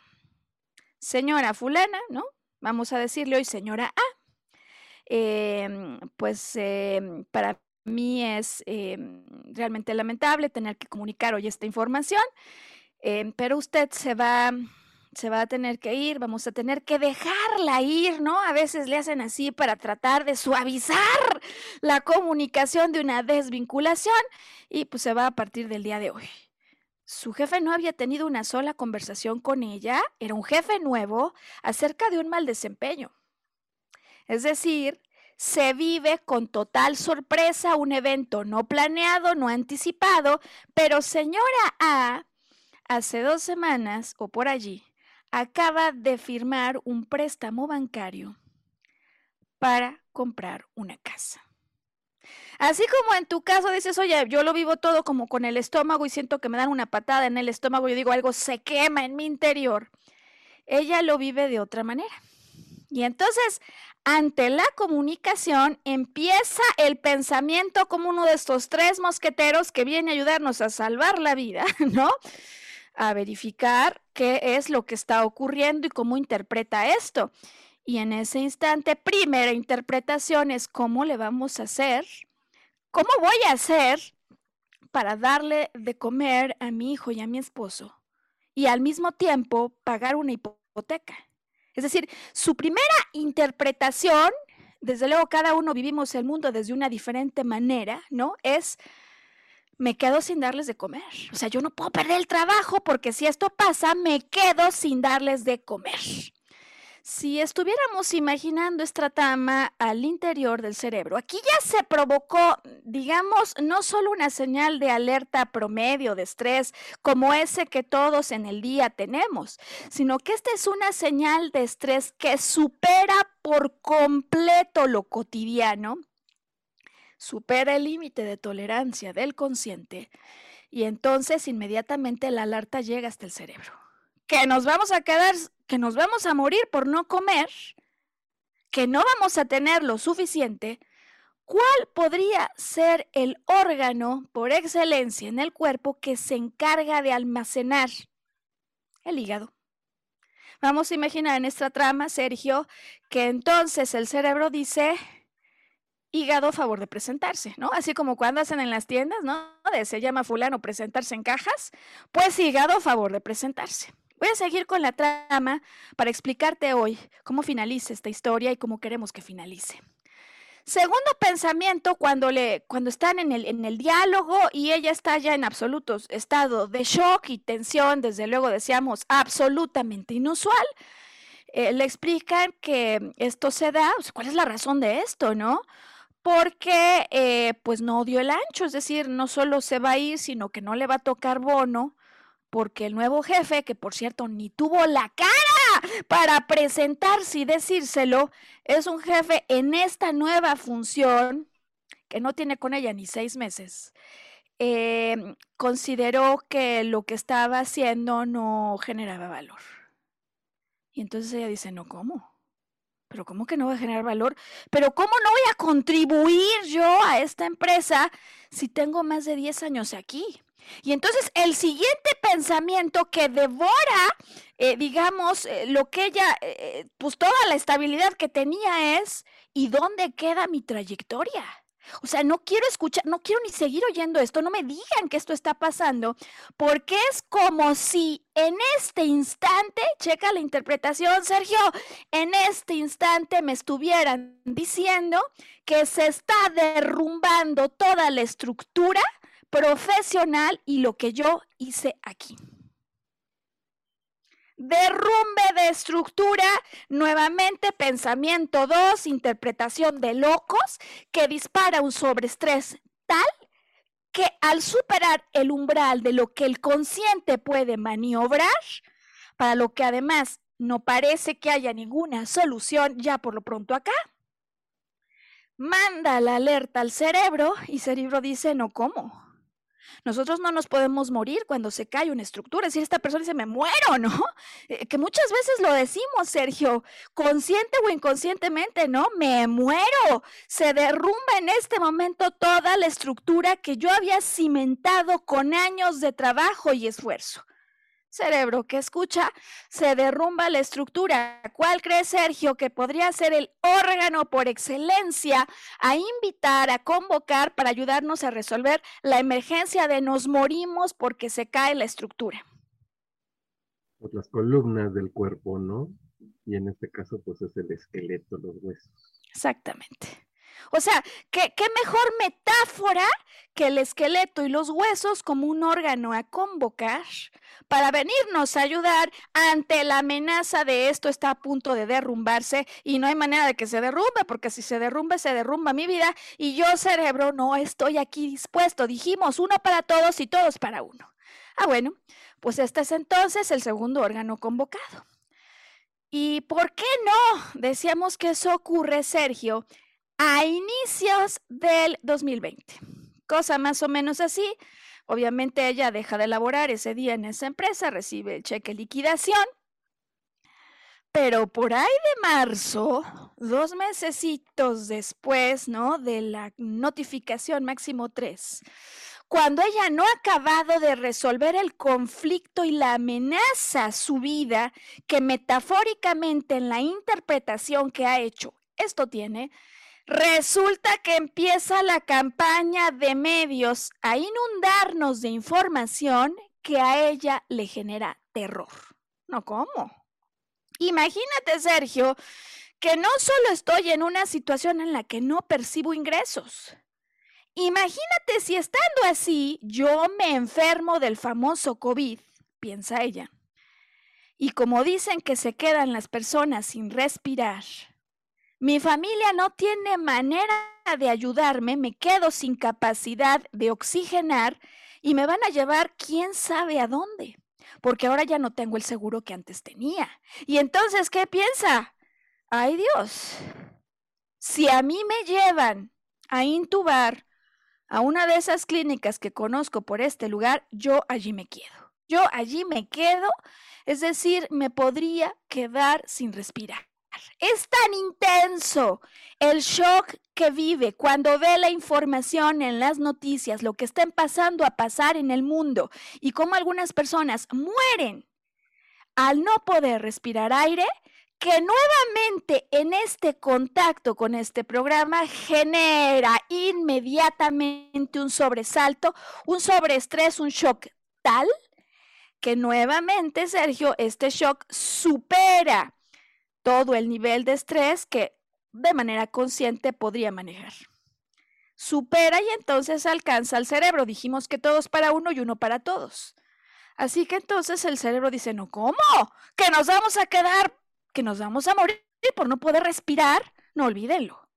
Speaker 1: señora fulana, ¿no? Vamos a decirle hoy señora A. Em, pues em, para mí es em, realmente lamentable tener que comunicar hoy esta información, pero usted se va, se va a tener que ir, vamos a tener que dejarla ir, ¿no? A veces le hacen así para tratar de suavizar la comunicación de una desvinculación y pues se va a partir del día de hoy. Su jefe no había tenido una sola conversación con ella, era un jefe nuevo acerca de un mal desempeño. Es decir, se vive con total sorpresa un evento no planeado, no anticipado, pero señora A, hace dos semanas o por allí, acaba de firmar un préstamo bancario para comprar una casa. Así como en tu caso dices, oye, yo lo vivo todo como con el estómago y siento que me dan una patada en el estómago y digo, algo se quema en mi interior. Ella lo vive de otra manera. Y entonces, ante la comunicación, empieza el pensamiento como uno de estos tres mosqueteros que viene a ayudarnos a salvar la vida, <laughs> ¿no? A verificar qué es lo que está ocurriendo y cómo interpreta esto. Y en ese instante, primera interpretación es cómo le vamos a hacer ¿Cómo voy a hacer para darle de comer a mi hijo y a mi esposo y al mismo tiempo pagar una hipoteca? Es decir, su primera interpretación, desde luego cada uno vivimos el mundo desde una diferente manera, ¿no? Es, me quedo sin darles de comer. O sea, yo no puedo perder el trabajo porque si esto pasa, me quedo sin darles de comer. Si estuviéramos imaginando esta trama al interior del cerebro, aquí ya se provocó, digamos, no solo una señal de alerta promedio de estrés como ese que todos en el día tenemos, sino que esta es una señal de estrés que supera por completo lo cotidiano, supera el límite de tolerancia del consciente y entonces inmediatamente la alerta llega hasta el cerebro que nos vamos a quedar, que nos vamos a morir por no comer, que no vamos a tener lo suficiente, ¿cuál podría ser el órgano por excelencia en el cuerpo que se encarga de almacenar el hígado? Vamos a imaginar en esta trama, Sergio, que entonces el cerebro dice, hígado favor de presentarse, ¿no? Así como cuando hacen en las tiendas, ¿no? De se llama fulano presentarse en cajas, pues hígado favor de presentarse. Voy a seguir con la trama para explicarte hoy cómo finaliza esta historia y cómo queremos que finalice. Segundo pensamiento, cuando, le, cuando están en el, en el diálogo y ella está ya en absoluto estado de shock y tensión, desde luego decíamos absolutamente inusual, eh, le explican que esto se da, ¿cuál es la razón de esto, no? Porque eh, pues no dio el ancho, es decir, no solo se va a ir, sino que no le va a tocar bono porque el nuevo jefe, que por cierto ni tuvo la cara para presentarse y decírselo, es un jefe en esta nueva función, que no tiene con ella ni seis meses, em, consideró que lo que estaba haciendo no generaba valor. Y entonces ella dice, no, ¿cómo? pero ¿cómo que no voy a generar valor? Pero ¿cómo no voy a contribuir yo a esta empresa si tengo más de 10 años aquí? Y entonces el siguiente pensamiento que devora, eh, digamos, eh, lo que ella, eh, pues toda la estabilidad que tenía es, ¿y dónde queda mi trayectoria? O sea, no quiero escuchar, no quiero ni seguir oyendo esto, no me digan que esto está pasando, porque es como si en este instante, checa la interpretación, Sergio, en este instante me estuvieran diciendo que se está derrumbando toda la estructura profesional y lo que yo hice aquí. Derrumbe de estructura, nuevamente pensamiento 2, interpretación de locos, que dispara un sobreestrés tal que al superar el umbral de lo que el consciente puede maniobrar, para lo que además no parece que haya ninguna solución ya por lo pronto acá, manda la alerta al cerebro y cerebro dice, no, ¿cómo? Nosotros no nos podemos morir cuando se cae una estructura. Es decir, esta persona dice, me muero, <laughs> ¿no? Eh, que muchas veces lo decimos, Sergio, consciente o inconscientemente, ¿no? Me muero. Se derrumba en este momento toda la estructura que yo había cimentado con años de trabajo y esfuerzo cerebro que escucha, se derrumba la estructura. ¿Cuál cree Sergio que podría ser el órgano por excelencia a invitar, a convocar para ayudarnos a resolver la emergencia de nos morimos porque se cae la estructura?
Speaker 2: Pues las columnas del cuerpo, ¿no? Y en este caso, pues es el esqueleto, los huesos.
Speaker 1: Exactamente. O sea, ¿qué, ¿qué, mejor metáfora que el esqueleto y los huesos como un órgano a convocar para venirnos a ayudar ante la amenaza de esto está a punto de derrumbarse y no hay manera de que se derrumbe, porque si se derrumbe, se derrumba mi vida y yo cerebro no estoy aquí dispuesto. Dijimos uno para todos y todos para uno. Ah, bueno, pues este es entonces el segundo órgano convocado. ¿Y por qué no? Decíamos que eso ocurre, Sergio, a inicios del 2020. Cosa más o menos así. Obviamente ella deja de laborar ese día en esa empresa, recibe el cheque liquidación. Pero por ahí de marzo, dos mesecitos después, ¿no? De la notificación máximo tres, cuando ella no ha acabado de resolver el conflicto y la amenaza a su vida, que metafóricamente en la interpretación que ha hecho esto tiene, Resulta que empieza la campaña de medios a inundarnos de información que a ella le genera terror. ¿No cómo? Imagínate, Sergio, que no solo estoy en una situación en la que no percibo ingresos. Imagínate si estando así yo me enfermo del famoso COVID, piensa ella. Y como dicen que se quedan las personas sin respirar, mi familia no tiene manera de ayudarme, me quedo sin capacidad de oxigenar y me van a llevar quién sabe a dónde, porque ahora ya no tengo el seguro que antes tenía. Y entonces, ¿qué piensa? Ay Dios, si a mí me llevan a intubar a una de esas clínicas que conozco por este lugar, yo allí me quedo. Yo allí me quedo, es decir, me podría quedar sin respirar. Es tan intenso el shock que vive cuando ve la información en las noticias, lo que está pasando a pasar en el mundo y cómo algunas personas mueren al no poder respirar aire, que nuevamente en este contacto con este programa genera inmediatamente un sobresalto, un sobreestrés, un shock tal que nuevamente, Sergio, este shock supera todo el nivel de estrés que de manera consciente podría manejar. Supera y entonces alcanza al cerebro. Dijimos que todos para uno y uno para todos. Así que entonces el cerebro dice, no, ¿cómo? Que nos vamos a quedar, que nos vamos a morir por no poder respirar. No olvídenlo.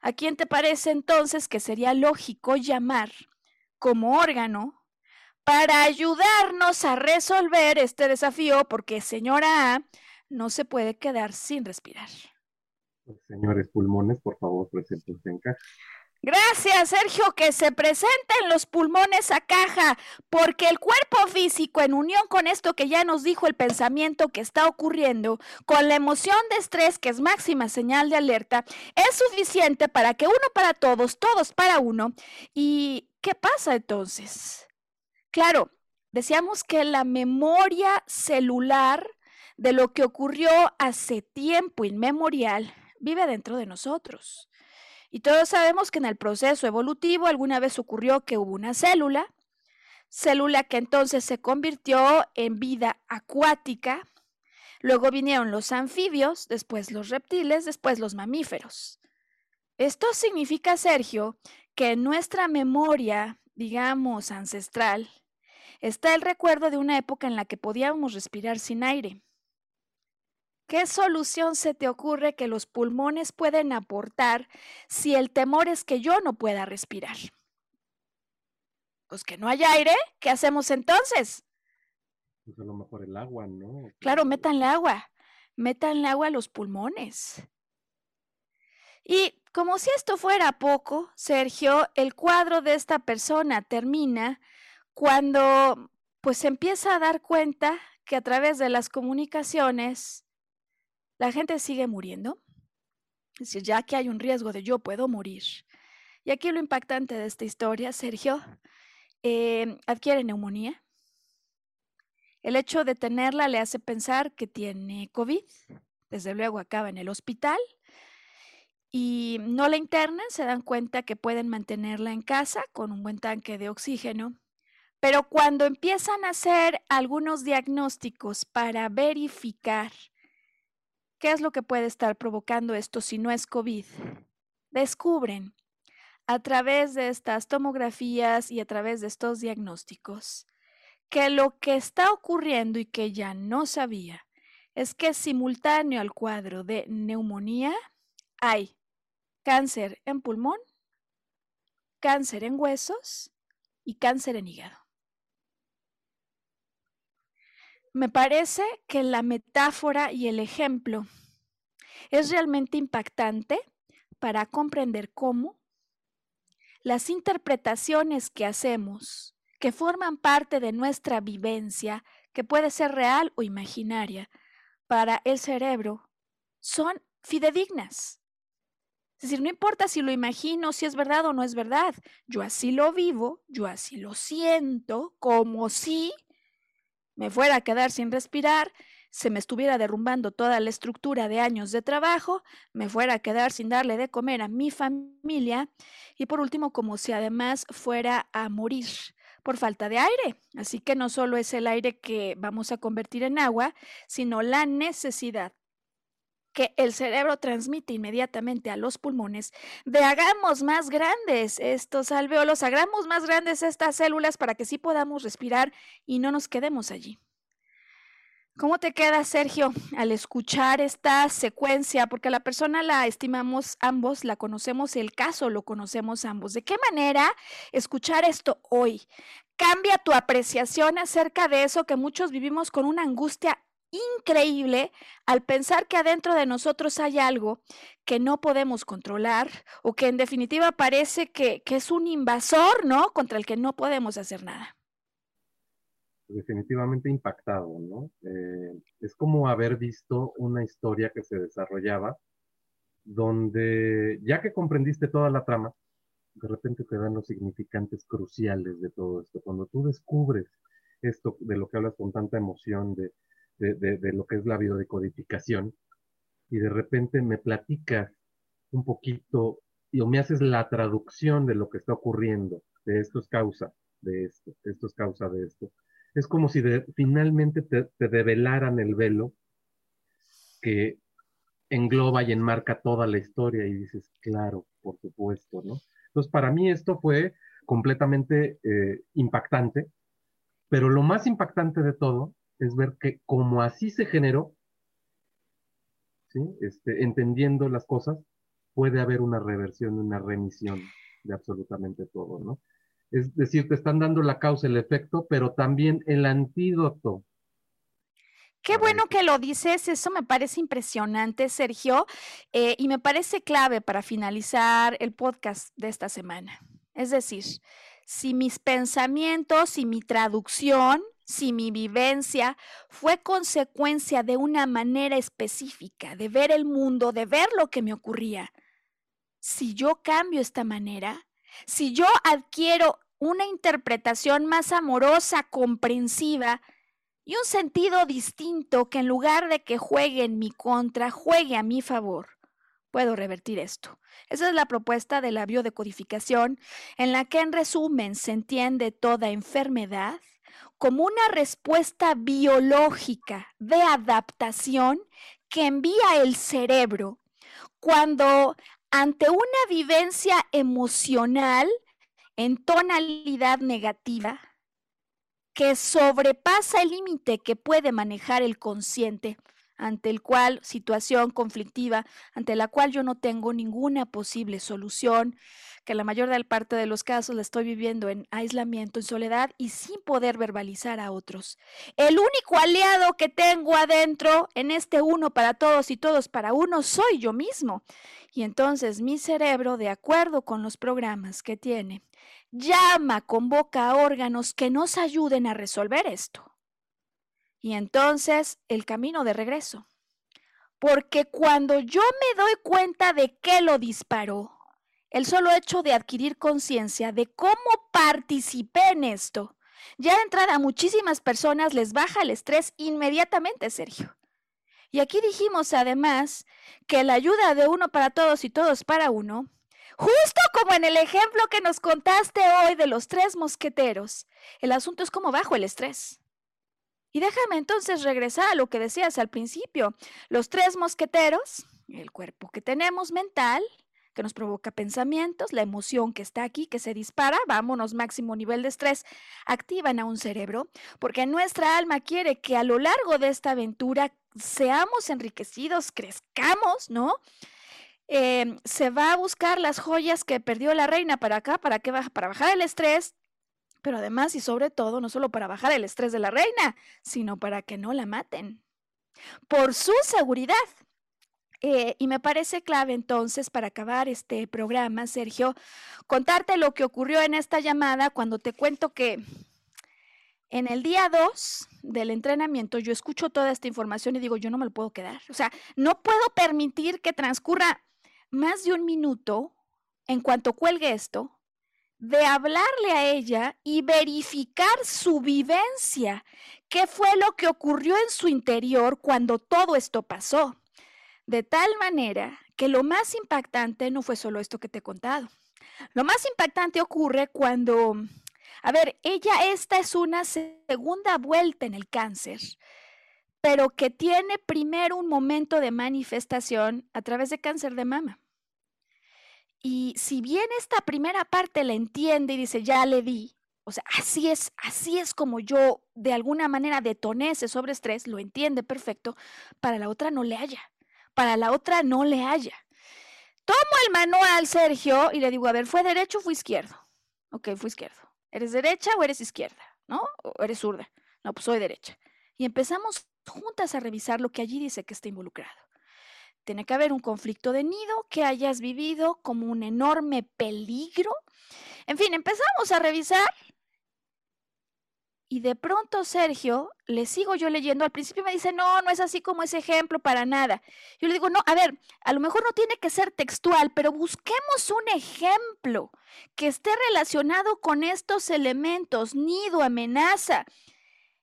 Speaker 1: ¿A quién te parece entonces que sería lógico llamar como órgano para ayudarnos a resolver este desafío? Porque señora A no se puede quedar sin respirar.
Speaker 2: Señores pulmones, por favor, preséntense en casa.
Speaker 1: Gracias, Sergio, que se presenten los pulmones a caja, porque el cuerpo físico, en unión con esto que ya nos dijo el pensamiento que está ocurriendo, con la emoción de estrés, que es máxima señal de alerta, es suficiente para que uno para todos, todos para uno. ¿Y qué pasa entonces? Claro, decíamos que la memoria celular de lo que ocurrió hace tiempo inmemorial vive dentro de nosotros. Y todos sabemos que en el proceso evolutivo alguna vez ocurrió que hubo una célula, célula que entonces se convirtió en vida acuática, luego vinieron los anfibios, después los reptiles, después los mamíferos. Esto significa, Sergio, que en nuestra memoria, digamos, ancestral, está el recuerdo de una época en la que podíamos respirar sin aire. ¿Qué solución se te ocurre que los pulmones pueden aportar si el temor es que yo no pueda respirar? Pues que no hay aire, ¿qué hacemos entonces?
Speaker 2: Pues a lo mejor el agua, ¿no?
Speaker 1: Claro, métanle agua, métanle agua a los pulmones. Y como si esto fuera poco, Sergio, el cuadro de esta persona termina cuando pues empieza a dar cuenta que a través de las comunicaciones la gente sigue muriendo. Es decir, ya que hay un riesgo de yo puedo morir. Y aquí lo impactante de esta historia, Sergio, eh, adquiere neumonía. El hecho de tenerla le hace pensar que tiene COVID. Desde luego acaba en el hospital. Y no la internan, se dan cuenta que pueden mantenerla en casa con un buen tanque de oxígeno. Pero cuando empiezan a hacer algunos diagnósticos para verificar ¿Qué es lo que puede estar provocando esto si no es COVID? Descubren a través de estas tomografías y a través de estos diagnósticos que lo que está ocurriendo y que ya no sabía es que simultáneo al cuadro de neumonía hay cáncer en pulmón, cáncer en huesos y cáncer en hígado. Me parece que la metáfora y el ejemplo es realmente impactante para comprender cómo las interpretaciones que hacemos, que forman parte de nuestra vivencia, que puede ser real o imaginaria, para el cerebro, son fidedignas. Es decir, no importa si lo imagino, si es verdad o no es verdad, yo así lo vivo, yo así lo siento, como si me fuera a quedar sin respirar, se me estuviera derrumbando toda la estructura de años de trabajo, me fuera a quedar sin darle de comer a mi familia y por último como si además fuera a morir por falta de aire. Así que no solo es el aire que vamos a convertir en agua, sino la necesidad que el cerebro transmite inmediatamente a los pulmones de hagamos más grandes estos alveolos, hagamos más grandes estas células para que sí podamos respirar y no nos quedemos allí. ¿Cómo te queda, Sergio, al escuchar esta secuencia? Porque la persona la estimamos ambos, la conocemos, el caso lo conocemos ambos. ¿De qué manera escuchar esto hoy cambia tu apreciación acerca de eso que muchos vivimos con una angustia increíble al pensar que adentro de nosotros hay algo que no podemos controlar o que en definitiva parece que, es un invasor, ¿no? Contra el que no podemos hacer nada.
Speaker 2: Definitivamente impactado, ¿no? Eh, es como haber visto una historia que se desarrollaba donde ya que comprendiste toda la trama, de repente te dan los significantes cruciales de todo esto. Cuando tú descubres esto de lo que hablas con tanta emoción, de, de, lo que es la biodecodificación y de repente me platicas un poquito y o me haces la traducción de lo que está ocurriendo, de esto es causa de esto, esto es causa de esto. Es como si finalmente te, te develaran el velo que engloba y enmarca toda la historia y dices, claro, por supuesto, ¿no? Entonces, para mí esto fue completamente eh, impactante, pero lo más impactante de todo es ver que como así se generó, este, entendiendo las cosas, puede haber una reversión, una remisión de absolutamente todo, ¿no? Es decir, te están dando la causa, el efecto, pero también el antídoto.
Speaker 1: Qué bueno que lo dices, eso me parece impresionante, Sergio, eh, y me parece clave para finalizar el podcast de esta semana. Es decir, si mis pensamientos, si mi traducción, si mi vivencia fue consecuencia de una manera específica de ver el mundo, de ver lo que me ocurría, si yo cambio esta manera, si yo adquiero una interpretación más amorosa, comprensiva, y un sentido distinto que en lugar de que juegue en mi contra, juegue a mi favor. Puedo revertir esto. Esa es la propuesta de la biodecodificación, en la que en resumen se entiende toda enfermedad como una respuesta biológica de adaptación que envía el cerebro cuando ante una vivencia emocional en tonalidad negativa, que sobrepasa el límite que puede manejar el consciente, ante el cual situación conflictiva, ante la cual yo no tengo ninguna posible solución, que la mayor parte de los casos la estoy viviendo en aislamiento, en soledad y sin poder verbalizar a otros. El único aliado que tengo adentro en este uno para todos y todos para uno soy yo mismo. Y entonces mi cerebro, de acuerdo con los programas que tiene, llama, convoca a órganos que nos ayuden a resolver esto. Y entonces el camino de regreso. Porque cuando yo me doy cuenta de que lo disparó, el solo hecho de adquirir conciencia de cómo participé en esto, ya de entrada a muchísimas personas les baja el estrés inmediatamente, Sergio. Y aquí dijimos además que la ayuda de uno para todos y todos para uno Justo como en el ejemplo que nos contaste hoy de los tres mosqueteros, el asunto es como bajo el estrés. Y déjame entonces regresar a lo que decías al principio. Los tres mosqueteros, el cuerpo que tenemos mental, que nos provoca pensamientos, la emoción que está aquí, que se dispara, vámonos, máximo nivel de estrés, activan a un cerebro, porque nuestra alma quiere que a lo largo de esta aventura seamos enriquecidos, crezcamos, ¿no? Em, se va a buscar las joyas que perdió la reina para acá, para, que, para bajar el estrés, pero además y sobre todo, no solo para bajar el estrés de la reina, sino para que no la maten, por su seguridad. Eh, y me parece clave entonces, para acabar este programa, Sergio, contarte lo que ocurrió en esta llamada cuando te cuento que en el día 2 del entrenamiento yo escucho toda esta información y digo, yo no me lo puedo quedar. O sea, no puedo permitir que transcurra más de un minuto, en cuanto cuelgue esto, de hablarle a ella y verificar su vivencia, qué fue lo que ocurrió en su interior cuando todo esto pasó. De tal manera que lo más impactante no fue solo esto que te he contado. Lo más impactante ocurre cuando, a ver, ella esta es una segunda vuelta en el cáncer, pero que tiene primero un momento de manifestación a través de cáncer de mama. Y si bien esta primera parte la entiende y dice, ya le di, o sea, así es, así es como yo de alguna manera detoné ese sobreestrés, lo entiende perfecto, para la otra no le haya, para la otra no le haya. Tomo el manual, Sergio, y le digo, a ver, ¿fue derecho o fue izquierdo? Ok, fue izquierdo. ¿Eres derecha o eres izquierda? ¿No? ¿O eres zurda? No, pues soy derecha. Y empezamos juntas a revisar lo que allí dice que está involucrado. Tiene que haber un conflicto de nido que hayas vivido como un enorme peligro. En fin, empezamos a revisar y de pronto Sergio, le sigo yo leyendo, al principio me dice, no, no es así como ese ejemplo para nada. Yo le digo, no, a ver, a lo mejor no tiene que ser textual, pero busquemos un ejemplo que esté relacionado con estos elementos, nido, amenaza.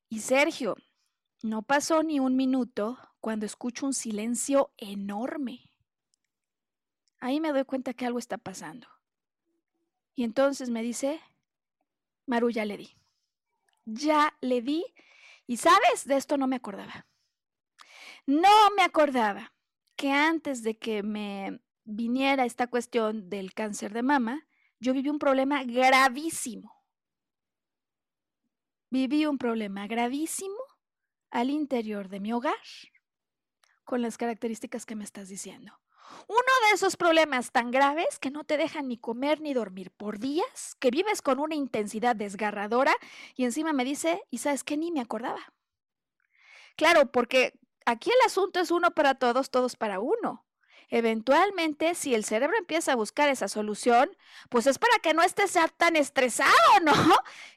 Speaker 1: Y Sergio, no pasó ni un minuto cuando escucho un silencio enorme. Ahí me doy cuenta que algo está pasando. Y entonces me dice, Maru, ya le di. Ya le di. Y sabes, de esto no me acordaba. No me acordaba que antes de que me viniera esta cuestión del cáncer de mama, yo viví un problema gravísimo. Viví un problema gravísimo al interior de mi hogar con las características que me estás diciendo. Uno de esos problemas tan graves que no te dejan ni comer ni dormir por días, que vives con una intensidad desgarradora y encima me dice, y sabes que ni me acordaba. Claro, porque aquí el asunto es uno para todos, todos para uno. Eventualmente, si el cerebro empieza a buscar esa solución, pues es para que no estés tan estresado, <laughs> ¿no?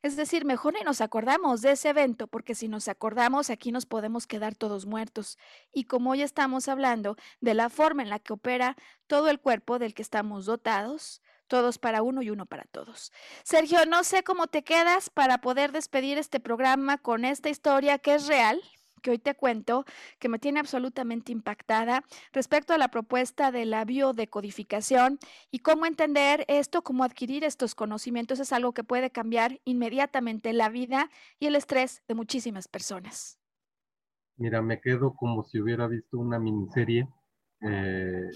Speaker 1: Es decir, mejor ni nos acordamos de ese evento, porque si nos acordamos, aquí nos podemos quedar todos muertos. Y como hoy estamos hablando de la forma en la que opera todo el cuerpo del que estamos dotados, todos para uno y uno para todos. Sergio, no sé cómo te quedas para poder despedir este programa con esta historia que es real, que hoy te cuento, que me tiene absolutamente impactada respecto a la propuesta de la biodecodificación y cómo entender esto, cómo adquirir estos conocimientos es algo que puede cambiar inmediatamente la vida y el estrés de muchísimas personas.
Speaker 2: Mira, me quedo como si hubiera visto una miniserie eh,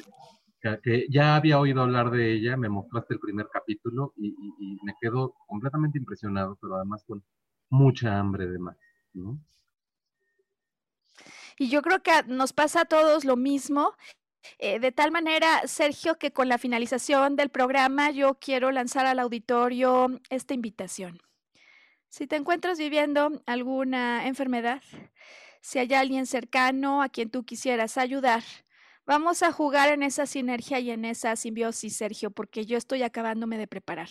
Speaker 2: que, ya había oído hablar de ella, me mostraste el primer capítulo y, y me quedo completamente impresionado, pero además con mucha hambre de más, ¿no?
Speaker 1: Y yo creo que nos pasa a todos lo mismo. Eh, de tal manera, Sergio, que con la finalización del programa yo quiero lanzar al auditorio esta invitación. Si te encuentras viviendo alguna enfermedad, si hay alguien cercano a quien tú quisieras ayudar, vamos a jugar en esa sinergia y en esa simbiosis, Sergio, porque yo estoy acabándome de preparar.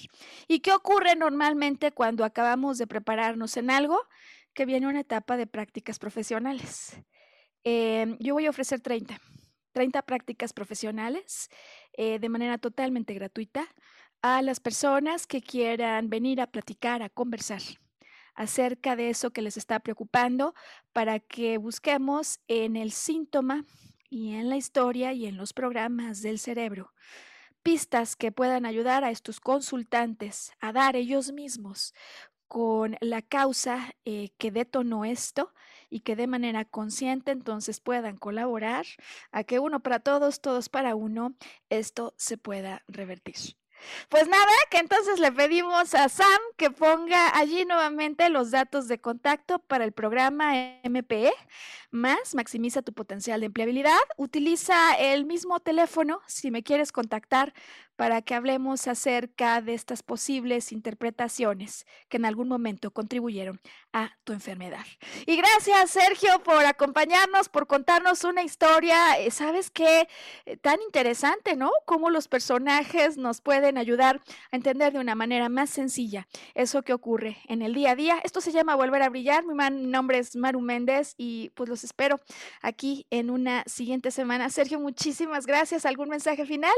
Speaker 1: ¿Y qué ocurre normalmente cuando acabamos de prepararnos en algo? Que viene una etapa de prácticas profesionales. Em, yo voy a ofrecer 30, 30 prácticas profesionales eh, de manera totalmente gratuita a las personas que quieran venir a platicar, a conversar acerca de eso que les está preocupando para que busquemos en el síntoma y en la historia y en los programas del cerebro pistas que puedan ayudar a estos consultantes a dar ellos mismos con la causa eh, que detonó esto y que de manera consciente entonces puedan colaborar a que uno para todos, todos para uno, esto se pueda revertir. Pues nada, que entonces le pedimos a Sam que ponga allí nuevamente los datos de contacto para el programa MPE, más maximiza tu potencial de empleabilidad. Utiliza el mismo teléfono si me quieres contactar para que hablemos acerca de estas posibles interpretaciones que en algún momento contribuyeron a tu enfermedad. Y gracias, Sergio, por acompañarnos, por contarnos una historia, eh, ¿sabes qué? Eh, tan interesante, ¿no? Cómo los personajes nos pueden ayudar a entender de una manera más sencilla eso que ocurre en el día a día. Esto se llama Volver a Brillar. Mi, nombre es Maru Méndez y pues los espero aquí en una siguiente semana. Sergio, muchísimas gracias. ¿Algún mensaje final?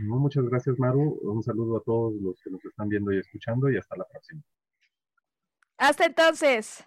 Speaker 2: Muchas gracias, Maru. Un saludo a todos los que nos están viendo y escuchando y hasta la próxima.
Speaker 1: Hasta entonces.